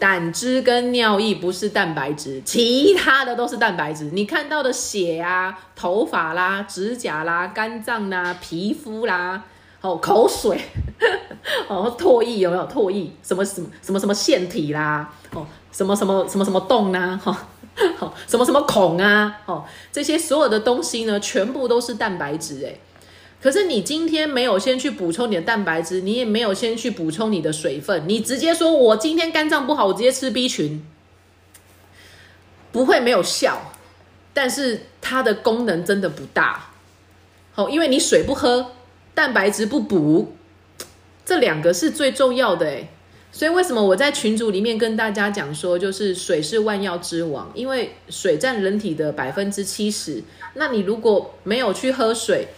胆汁跟尿液不是蛋白质，其他的都是蛋白质。你看到的血啊、头发啦、指甲啦、肝脏啦、皮肤啦。哦，口水，哦，唾液有没有唾液？什么什么什么什么腺体啦？哦，什么什么什么什么洞啊？哈，好，什么什么孔啊？哦，这些所有的东西呢，全部都是蛋白质诶。可是你今天没有先去补充你的蛋白质，你也没有先去补充你的水分，你直接说我今天肝脏不好，我直接吃 B 群，不会没有效，但是它的功能真的不大。好，因为你水不喝。蛋白质不补，这两个是最重要的诶所以为什么我在群组里面跟大家讲说，就是水是万药之王，因为水占人体的百分之七十。那你如果没有去喝水，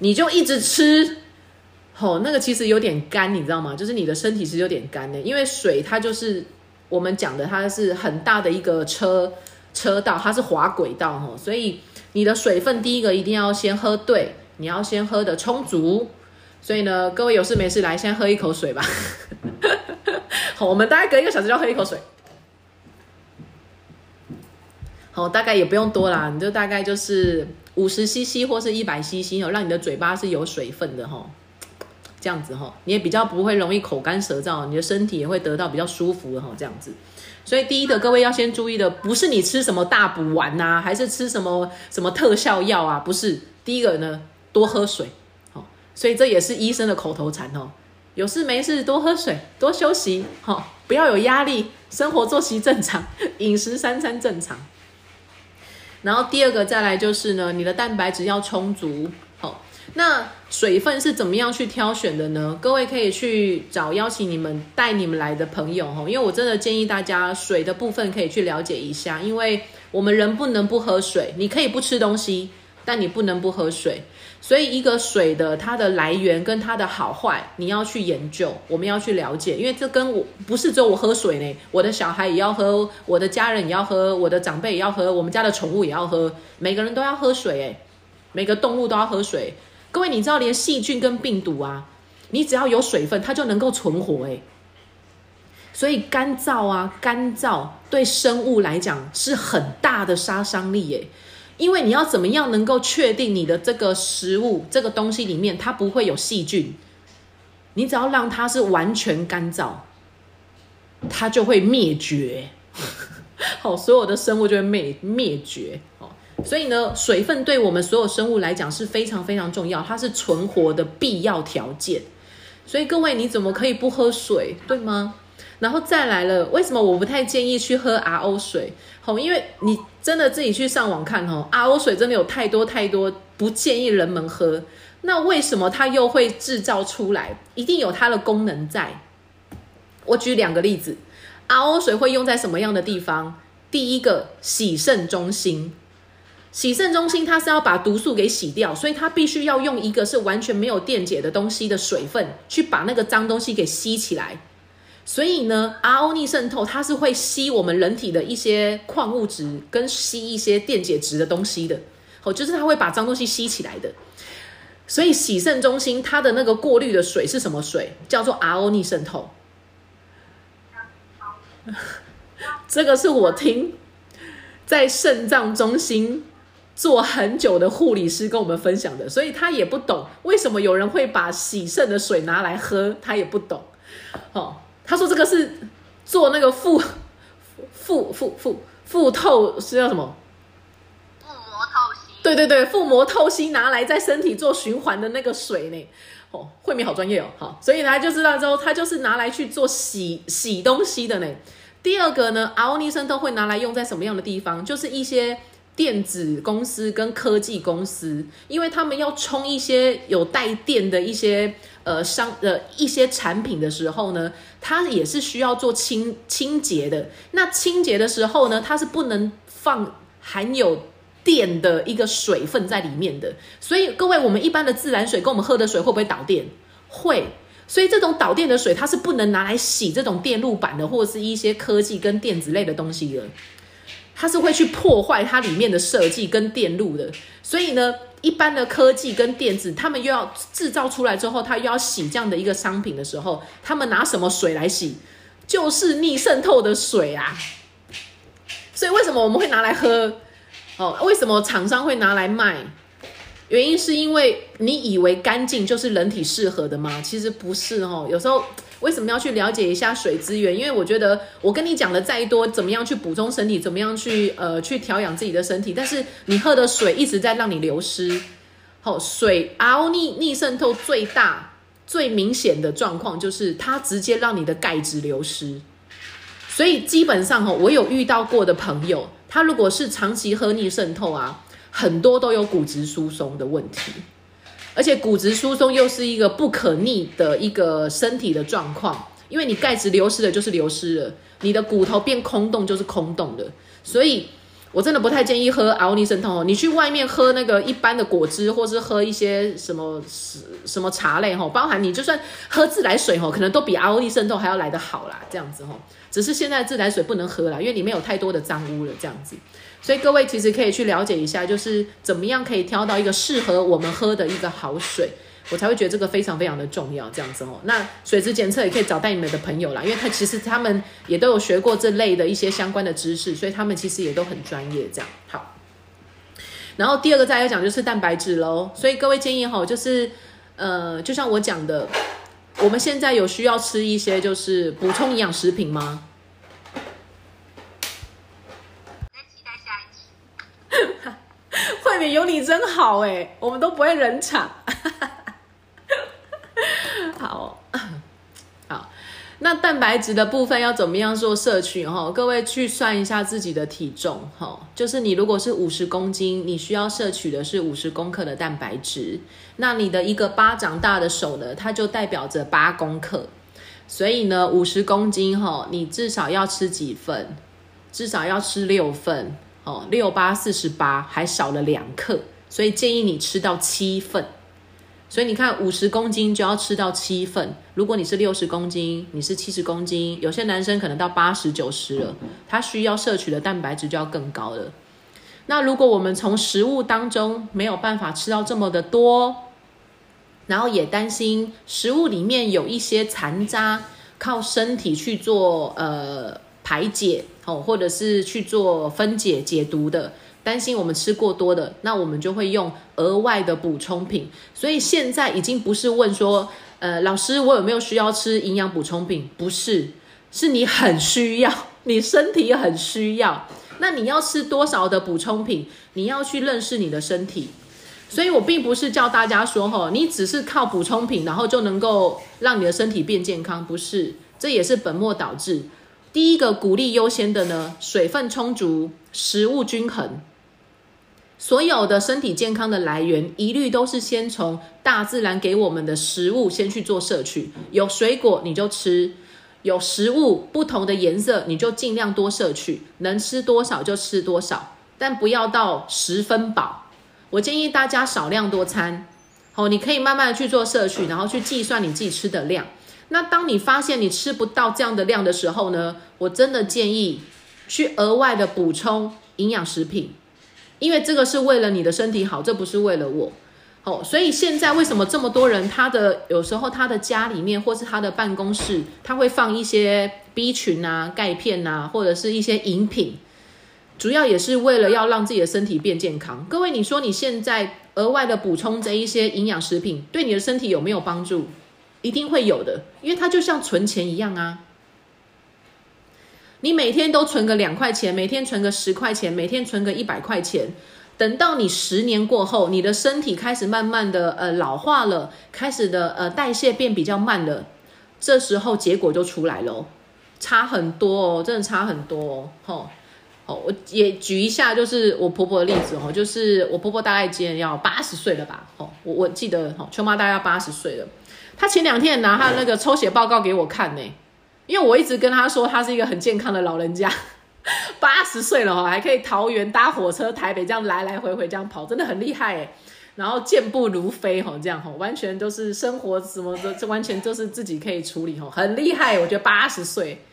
你就一直吃，吼，那个其实有点干，你知道吗？就是你的身体是有点干的，因为水它就是我们讲的，它是很大的一个车车道，它是滑轨道，吼，所以你的水分第一个一定要先喝对。你要先喝的充足，所以呢，各位有事没事来先喝一口水吧。好，我们大概隔一个小时就要喝一口水。好，大概也不用多啦，你就大概就是五十 CC 或是一百 CC 哦，让你的嘴巴是有水分的哈。这样子哈，你也比较不会容易口干舌燥，你的身体也会得到比较舒服的哈。这样子，所以第一个各位要先注意的，不是你吃什么大补丸呐，还是吃什么什么特效药啊？不是，第一个呢。多喝水，好，所以这也是医生的口头禅哦。有事没事多喝水，多休息，好，不要有压力，生活作息正常，饮食三餐正常。然后第二个再来就是呢，你的蛋白质要充足，好，那水分是怎么样去挑选的呢？各位可以去找邀请你们带你们来的朋友哈，因为我真的建议大家水的部分可以去了解一下，因为我们人不能不喝水，你可以不吃东西，但你不能不喝水。所以，一个水的它的来源跟它的好坏，你要去研究，我们要去了解，因为这跟我不是只有我喝水呢，我的小孩也要喝，我的家人也要喝，我的长辈也要喝，我们家的宠物也要喝，每个人都要喝水诶，每个动物都要喝水。各位，你知道连细菌跟病毒啊，你只要有水分，它就能够存活诶。所以干燥啊，干燥对生物来讲是很大的杀伤力诶。因为你要怎么样能够确定你的这个食物这个东西里面它不会有细菌？你只要让它是完全干燥，它就会灭绝。好，所有的生物就会灭灭绝。哦，所以呢，水分对我们所有生物来讲是非常非常重要，它是存活的必要条件。所以各位，你怎么可以不喝水？对吗？然后再来了，为什么我不太建议去喝 RO 水？吼，因为你真的自己去上网看哦，RO 水真的有太多太多不建议人们喝。那为什么它又会制造出来？一定有它的功能在。我举两个例子，RO 水会用在什么样的地方？第一个，洗肾中心。洗肾中心它是要把毒素给洗掉，所以它必须要用一个是完全没有电解的东西的水分，去把那个脏东西给吸起来。所以呢，RO 逆渗透它是会吸我们人体的一些矿物质跟吸一些电解质的东西的，哦，就是它会把脏东西吸起来的。所以洗肾中心它的那个过滤的水是什么水？叫做 RO 逆渗透。这个是我听在肾脏中心做很久的护理师跟我们分享的，所以他也不懂为什么有人会把洗肾的水拿来喝，他也不懂，哦。他说这个是做那个腹腹腹腹腹透是叫什么？腹膜透析。对对对，腹膜透析拿来在身体做循环的那个水呢。哦，慧敏好专业哦，好，所以呢就知道之后，它就是拿来去做洗洗东西的呢。第二个呢，阿欧尼森都会拿来用在什么样的地方？就是一些电子公司跟科技公司，因为他们要充一些有带电的一些呃商呃一些产品的时候呢，它也是需要做清清洁的。那清洁的时候呢，它是不能放含有电的一个水分在里面的。所以各位，我们一般的自来水跟我们喝的水会不会导电？会。所以这种导电的水，它是不能拿来洗这种电路板的，或者是一些科技跟电子类的东西的。它是会去破坏它里面的设计跟电路的。所以呢，一般的科技跟电子，他们又要制造出来之后，他又要洗这样的一个商品的时候，他们拿什么水来洗？就是逆渗透的水啊。所以为什么我们会拿来喝？哦，为什么厂商会拿来卖？原因是因为你以为干净就是人体适合的吗？其实不是哦。有时候为什么要去了解一下水资源？因为我觉得我跟你讲的再多，怎么样去补充身体，怎么样去呃去调养自己的身体，但是你喝的水一直在让你流失。好，水 RO 逆逆渗透最大最明显的状况就是它直接让你的钙质流失。所以基本上哈，我有遇到过的朋友，他如果是长期喝逆渗透啊。很多都有骨质疏松的问题，而且骨质疏松又是一个不可逆的一个身体的状况，因为你钙质流失了就是流失了，你的骨头变空洞就是空洞的，所以我真的不太建议喝奥尼渗透哦。你去外面喝那个一般的果汁，或是喝一些什么什么茶类哈，包含你就算喝自来水哈，可能都比奥尼渗透还要来得好啦，这样子哈。只是现在自来水不能喝了，因为里面有太多的脏污了，这样子。所以各位其实可以去了解一下，就是怎么样可以挑到一个适合我们喝的一个好水，我才会觉得这个非常非常的重要。这样子哦，那水质检测也可以找带你们的朋友啦，因为他其实他们也都有学过这类的一些相关的知识，所以他们其实也都很专业。这样好。然后第二个再来讲就是蛋白质喽，所以各位建议哈，就是呃，就像我讲的，我们现在有需要吃一些就是补充营养食品吗？有你真好哎，我们都不会冷场。好好，那蛋白质的部分要怎么样做摄取？哈，各位去算一下自己的体重。哈，就是你如果是五十公斤，你需要摄取的是五十公克的蛋白质。那你的一个巴掌大的手呢，它就代表着八公克。所以呢，五十公斤哈，你至少要吃几份？至少要吃六份。哦，六八四十八，还少了两克，所以建议你吃到七份。所以你看，五十公斤就要吃到七份。如果你是六十公斤，你是七十公斤，有些男生可能到八十九十了，他需要摄取的蛋白质就要更高了。那如果我们从食物当中没有办法吃到这么的多，然后也担心食物里面有一些残渣，靠身体去做呃。排解哦，或者是去做分解解毒的，担心我们吃过多的，那我们就会用额外的补充品。所以现在已经不是问说，呃，老师我有没有需要吃营养补充品？不是，是你很需要，你身体很需要。那你要吃多少的补充品？你要去认识你的身体。所以我并不是叫大家说，吼，你只是靠补充品，然后就能够让你的身体变健康，不是，这也是本末倒置。第一个鼓励优先的呢，水分充足，食物均衡。所有的身体健康的来源，一律都是先从大自然给我们的食物先去做摄取。有水果你就吃，有食物不同的颜色你就尽量多摄取，能吃多少就吃多少，但不要到十分饱。我建议大家少量多餐。好，你可以慢慢的去做摄取，然后去计算你自己吃的量。那当你发现你吃不到这样的量的时候呢？我真的建议去额外的补充营养食品，因为这个是为了你的身体好，这不是为了我。哦，所以现在为什么这么多人他的有时候他的家里面或是他的办公室，他会放一些 B 群啊、钙片啊，或者是一些饮品，主要也是为了要让自己的身体变健康。各位，你说你现在额外的补充这一些营养食品，对你的身体有没有帮助？一定会有的，因为它就像存钱一样啊。你每天都存个两块钱，每天存个十块钱，每天存个一百块钱，等到你十年过后，你的身体开始慢慢的呃老化了，开始的呃代谢变比较慢了，这时候结果就出来了，差很多哦，真的差很多哦，吼。哦，我也举一下，就是我婆婆的例子哦，就是我婆婆大概今年要八十岁了吧？哦，我我记得哦，秋妈大概要八十岁了。他前两天拿他那个抽血报告给我看呢，因为我一直跟他说他是一个很健康的老人家，八十岁了哈，还可以桃园搭火车台北这样来来回回这样跑，真的很厉害哎。然后健步如飞哈，这样哈，完全都是生活什么的，这完全都是自己可以处理哈，很厉害。我觉得八十岁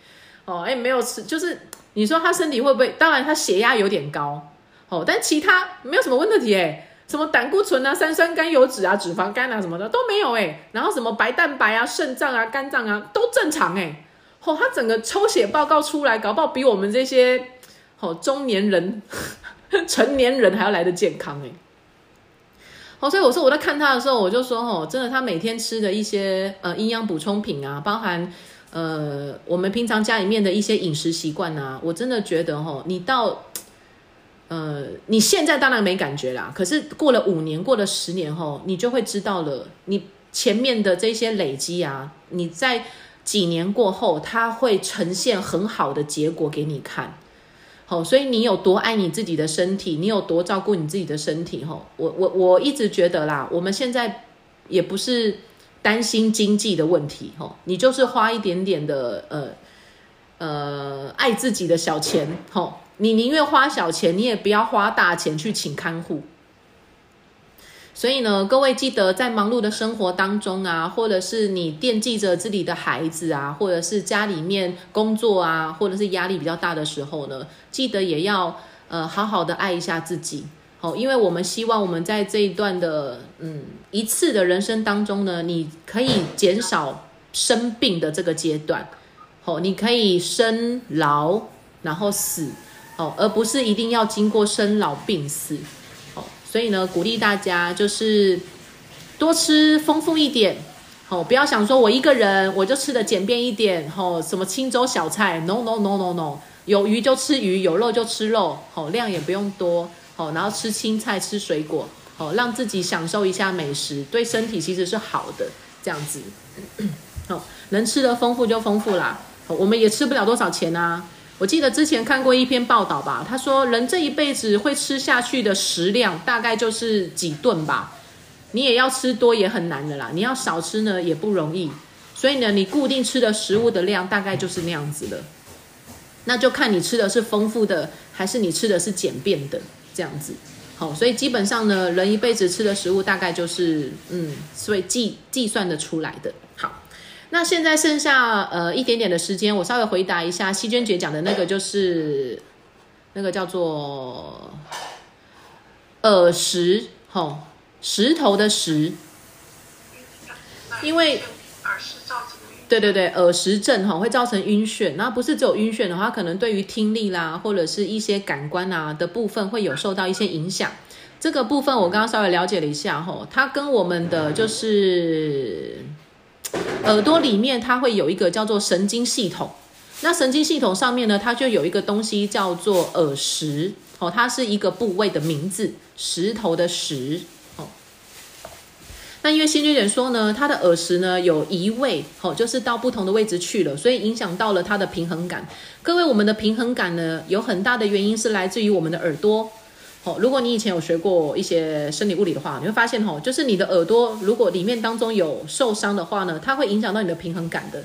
哦，哎，没有吃就是。你说他身体会不会？当然，他血压有点高，哦，但其他没有什么问题哎，什么胆固醇啊、三酸甘油脂啊、脂肪肝啊什么的都没有哎，然后什么白蛋白啊、肾脏啊、肝脏啊都正常哎，哦，他整个抽血报告出来，搞不好比我们这些哦中年人、成年人还要来的健康哎，哦，所以我说我在看他的时候，我就说哦，真的，他每天吃的一些呃营养补充品啊，包含。呃，我们平常家里面的一些饮食习惯啊，我真的觉得哈，你到，呃，你现在当然没感觉啦，可是过了五年，过了十年后，你就会知道了，你前面的这些累积啊，你在几年过后，它会呈现很好的结果给你看。好，所以你有多爱你自己的身体，你有多照顾你自己的身体，哈，我我我一直觉得啦，我们现在也不是。担心经济的问题，吼，你就是花一点点的，呃，呃，爱自己的小钱，吼，你宁愿花小钱，你也不要花大钱去请看护。所以呢，各位记得在忙碌的生活当中啊，或者是你惦记着自己的孩子啊，或者是家里面工作啊，或者是压力比较大的时候呢，记得也要呃好好的爱一下自己。好，因为我们希望我们在这一段的嗯一次的人生当中呢，你可以减少生病的这个阶段，好，你可以生老然后死，哦，而不是一定要经过生老病死，哦，所以呢，鼓励大家就是多吃丰富一点，哦，不要想说我一个人我就吃的简便一点，哦，什么清粥小菜，no no no no no，有鱼就吃鱼，有肉就吃肉，哦，量也不用多。哦，然后吃青菜，吃水果，哦，让自己享受一下美食，对身体其实是好的。这样子，哦，能吃的丰富就丰富啦。我们也吃不了多少钱啊。我记得之前看过一篇报道吧，他说人这一辈子会吃下去的食量大概就是几顿吧。你也要吃多也很难的啦，你要少吃呢也不容易。所以呢，你固定吃的食物的量大概就是那样子了。那就看你吃的是丰富的，还是你吃的是简便的。这样子，好，所以基本上呢，人一辈子吃的食物大概就是，嗯，所以计计算的出来的。那现在剩下呃一点点的时间，我稍微回答一下西娟姐讲的那个，就是那个叫做耳石，吼，石头的石，因为。对对对，耳石症哈会造成晕眩，那不是只有晕眩的话，可能对于听力啦，或者是一些感官啊的部分会有受到一些影响。这个部分我刚刚稍微了解了一下吼，它跟我们的就是耳朵里面它会有一个叫做神经系统，那神经系统上面呢，它就有一个东西叫做耳石哦，它是一个部位的名字，石头的石。哦那因为新军人说呢，他的耳石呢有移位，好，就是到不同的位置去了，所以影响到了他的平衡感。各位，我们的平衡感呢，有很大的原因是来自于我们的耳朵。如果你以前有学过一些生理物理的话，你会发现，哈，就是你的耳朵如果里面当中有受伤的话呢，它会影响到你的平衡感的。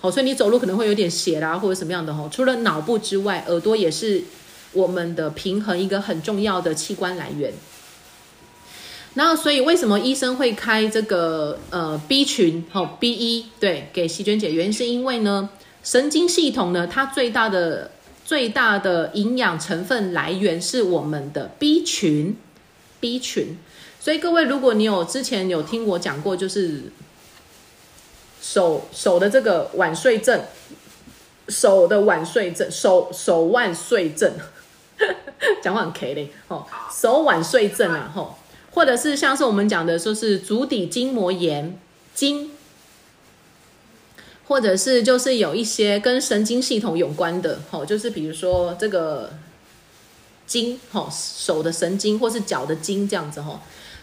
好，所以你走路可能会有点斜啦，或者什么样的哈。除了脑部之外，耳朵也是我们的平衡一个很重要的器官来源。然后，所以为什么医生会开这个呃 B 群哦 B 一对给细菌姐？原因是因为呢，神经系统呢，它最大的最大的营养成分来源是我们的 B 群 B 群。所以各位，如果你有之前有听我讲过，就是手手的这个晚睡症，手的晚睡症，手手腕睡症，讲话很 K 嘞哦，手晚睡症啊吼。或者是像是我们讲的，说是足底筋膜炎，筋，或者是就是有一些跟神经系统有关的，吼，就是比如说这个筋，吼，手的神经或是脚的筋这样子，吼，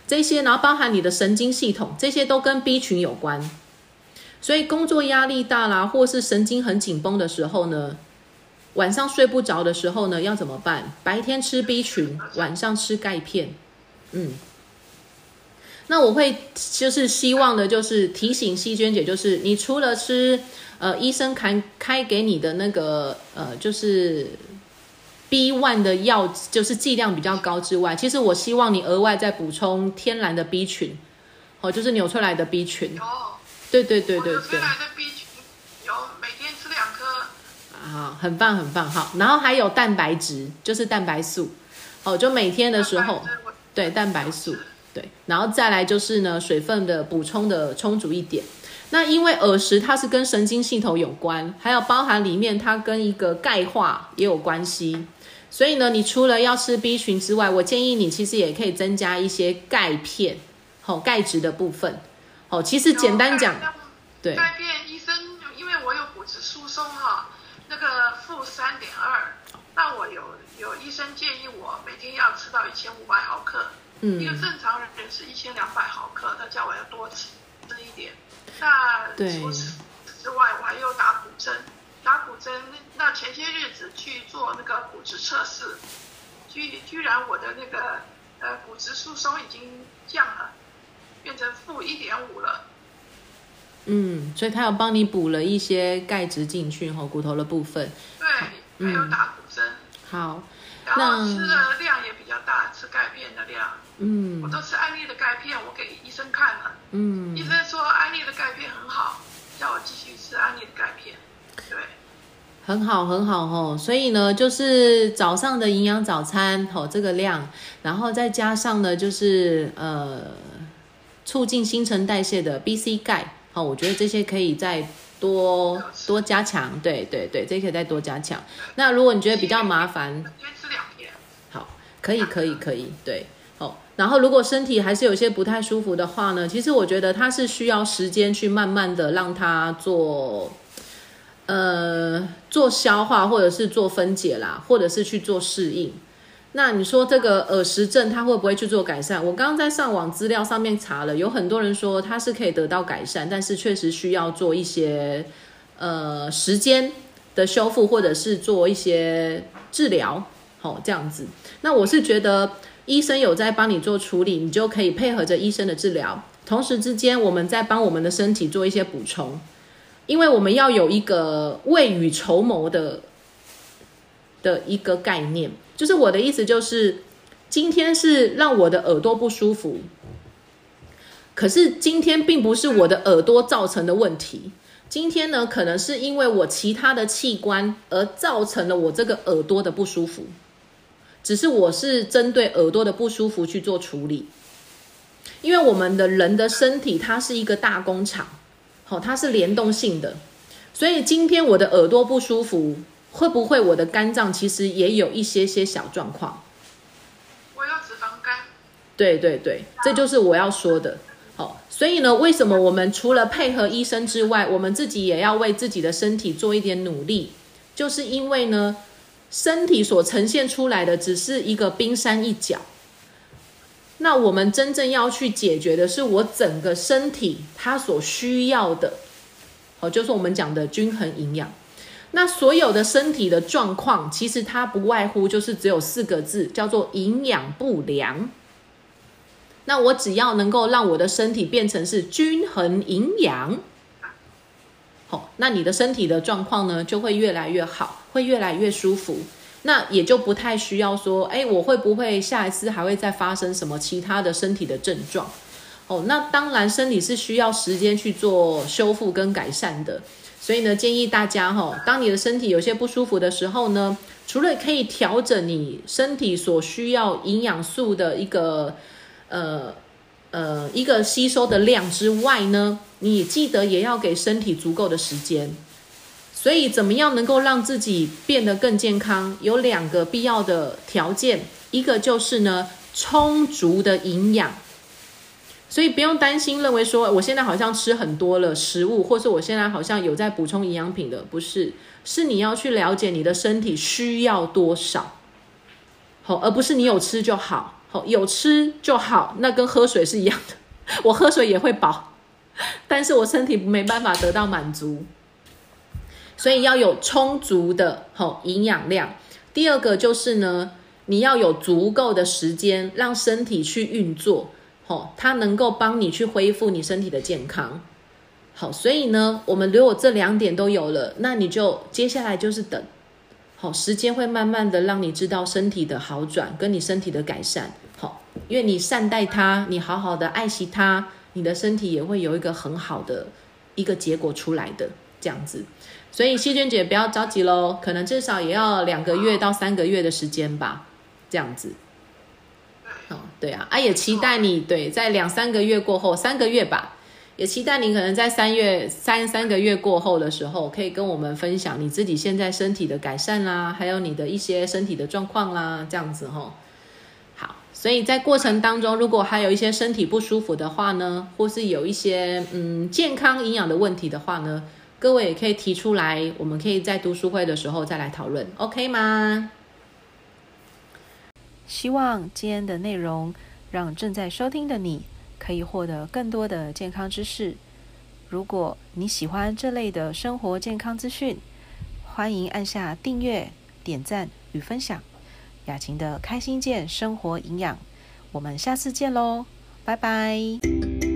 这些，然后包含你的神经系统，这些都跟 B 群有关。所以工作压力大啦，或是神经很紧绷的时候呢，晚上睡不着的时候呢，要怎么办？白天吃 B 群，晚上吃钙片，嗯。那我会就是希望的，就是提醒西娟姐，就是你除了吃呃医生开开给你的那个呃就是 B one 的药，就是剂量比较高之外，其实我希望你额外再补充天然的 B 群，哦，就是纽崔莱的 B 群。有，对对对对对。纽的 B 群有，每天吃两颗。啊，很棒很棒，好，然后还有蛋白质，就是蛋白素，哦，就每天的时候，对蛋白素。对，然后再来就是呢，水分的补充的充足一点。那因为耳石它是跟神经系统有关，还有包含里面它跟一个钙化也有关系。所以呢，你除了要吃 B 群之外，我建议你其实也可以增加一些钙片，好钙质的部分。哦，其实简单讲，对。钙片医生，因为我有骨质疏松哈，那个负三点二，那我有有医生建议我每天要吃到一千五百毫克。一个正常人是一千两百毫克，他叫我要多吃吃一点。那除此之外，我还又打骨针，打骨针。那前些日子去做那个骨质测试，居居然我的那个呃骨质疏松已经降了，变成负一点五了。嗯，所以他有帮你补了一些钙质进去哈，骨头的部分。对，还有打骨针。好。然后吃的量也比较大，吃钙片的量。嗯，我都吃安利的钙片，我给医生看了。嗯，医生说安利的钙片很好，叫我继续吃安利的钙片。对，很好很好哦。所以呢，就是早上的营养早餐哦，这个量，然后再加上呢，就是呃，促进新陈代谢的 B、C 钙。好，我觉得这些可以再多多加强。对对对，这可以再多加强。那如果你觉得比较麻烦。先吃两天，好可以可以可以，对，哦，然后如果身体还是有些不太舒服的话呢，其实我觉得它是需要时间去慢慢的让它做，呃，做消化或者是做分解啦，或者是去做适应。那你说这个耳石症它会不会去做改善？我刚刚在上网资料上面查了，有很多人说它是可以得到改善，但是确实需要做一些呃时间的修复，或者是做一些治疗。好，这样子。那我是觉得医生有在帮你做处理，你就可以配合着医生的治疗，同时之间我们在帮我们的身体做一些补充，因为我们要有一个未雨绸缪的的一个概念。就是我的意思就是，今天是让我的耳朵不舒服，可是今天并不是我的耳朵造成的问题。今天呢，可能是因为我其他的器官而造成了我这个耳朵的不舒服，只是我是针对耳朵的不舒服去做处理。因为我们的人的身体它是一个大工厂，好，它是联动性的，所以今天我的耳朵不舒服，会不会我的肝脏其实也有一些些小状况？我有脂肪肝。对对对，这就是我要说的。好，所以呢，为什么我们除了配合医生之外，我们自己也要为自己的身体做一点努力？就是因为呢，身体所呈现出来的只是一个冰山一角，那我们真正要去解决的是我整个身体它所需要的，哦，就是我们讲的均衡营养。那所有的身体的状况，其实它不外乎就是只有四个字，叫做营养不良。那我只要能够让我的身体变成是均衡营养，好，那你的身体的状况呢就会越来越好，会越来越舒服。那也就不太需要说，哎，我会不会下一次还会再发生什么其他的身体的症状？哦，那当然，身体是需要时间去做修复跟改善的。所以呢，建议大家哈，当你的身体有些不舒服的时候呢，除了可以调整你身体所需要营养素的一个。呃呃，一个吸收的量之外呢，你记得也要给身体足够的时间。所以，怎么样能够让自己变得更健康？有两个必要的条件，一个就是呢，充足的营养。所以不用担心，认为说我现在好像吃很多了食物，或是我现在好像有在补充营养品的，不是，是你要去了解你的身体需要多少，好，而不是你有吃就好，好有吃就好，那跟喝水是一样的，我喝水也会饱，但是我身体没办法得到满足，所以要有充足的好营养量。第二个就是呢，你要有足够的时间让身体去运作。哦，它能够帮你去恢复你身体的健康。好，所以呢，我们如果这两点都有了，那你就接下来就是等，好，时间会慢慢的让你知道身体的好转跟你身体的改善。好，因为你善待它，你好好的爱惜它，你的身体也会有一个很好的一个结果出来的这样子。所以细菌姐不要着急喽，可能至少也要两个月到三个月的时间吧，这样子。对啊，啊也期待你对，在两三个月过后，三个月吧，也期待你可能在三月三三个月过后的时候，可以跟我们分享你自己现在身体的改善啦，还有你的一些身体的状况啦，这样子哈。好，所以在过程当中，如果还有一些身体不舒服的话呢，或是有一些嗯健康营养的问题的话呢，各位也可以提出来，我们可以在读书会的时候再来讨论，OK 吗？希望今天的内容让正在收听的你可以获得更多的健康知识。如果你喜欢这类的生活健康资讯，欢迎按下订阅、点赞与分享。雅琴的开心健生活营养，我们下次见喽，拜拜。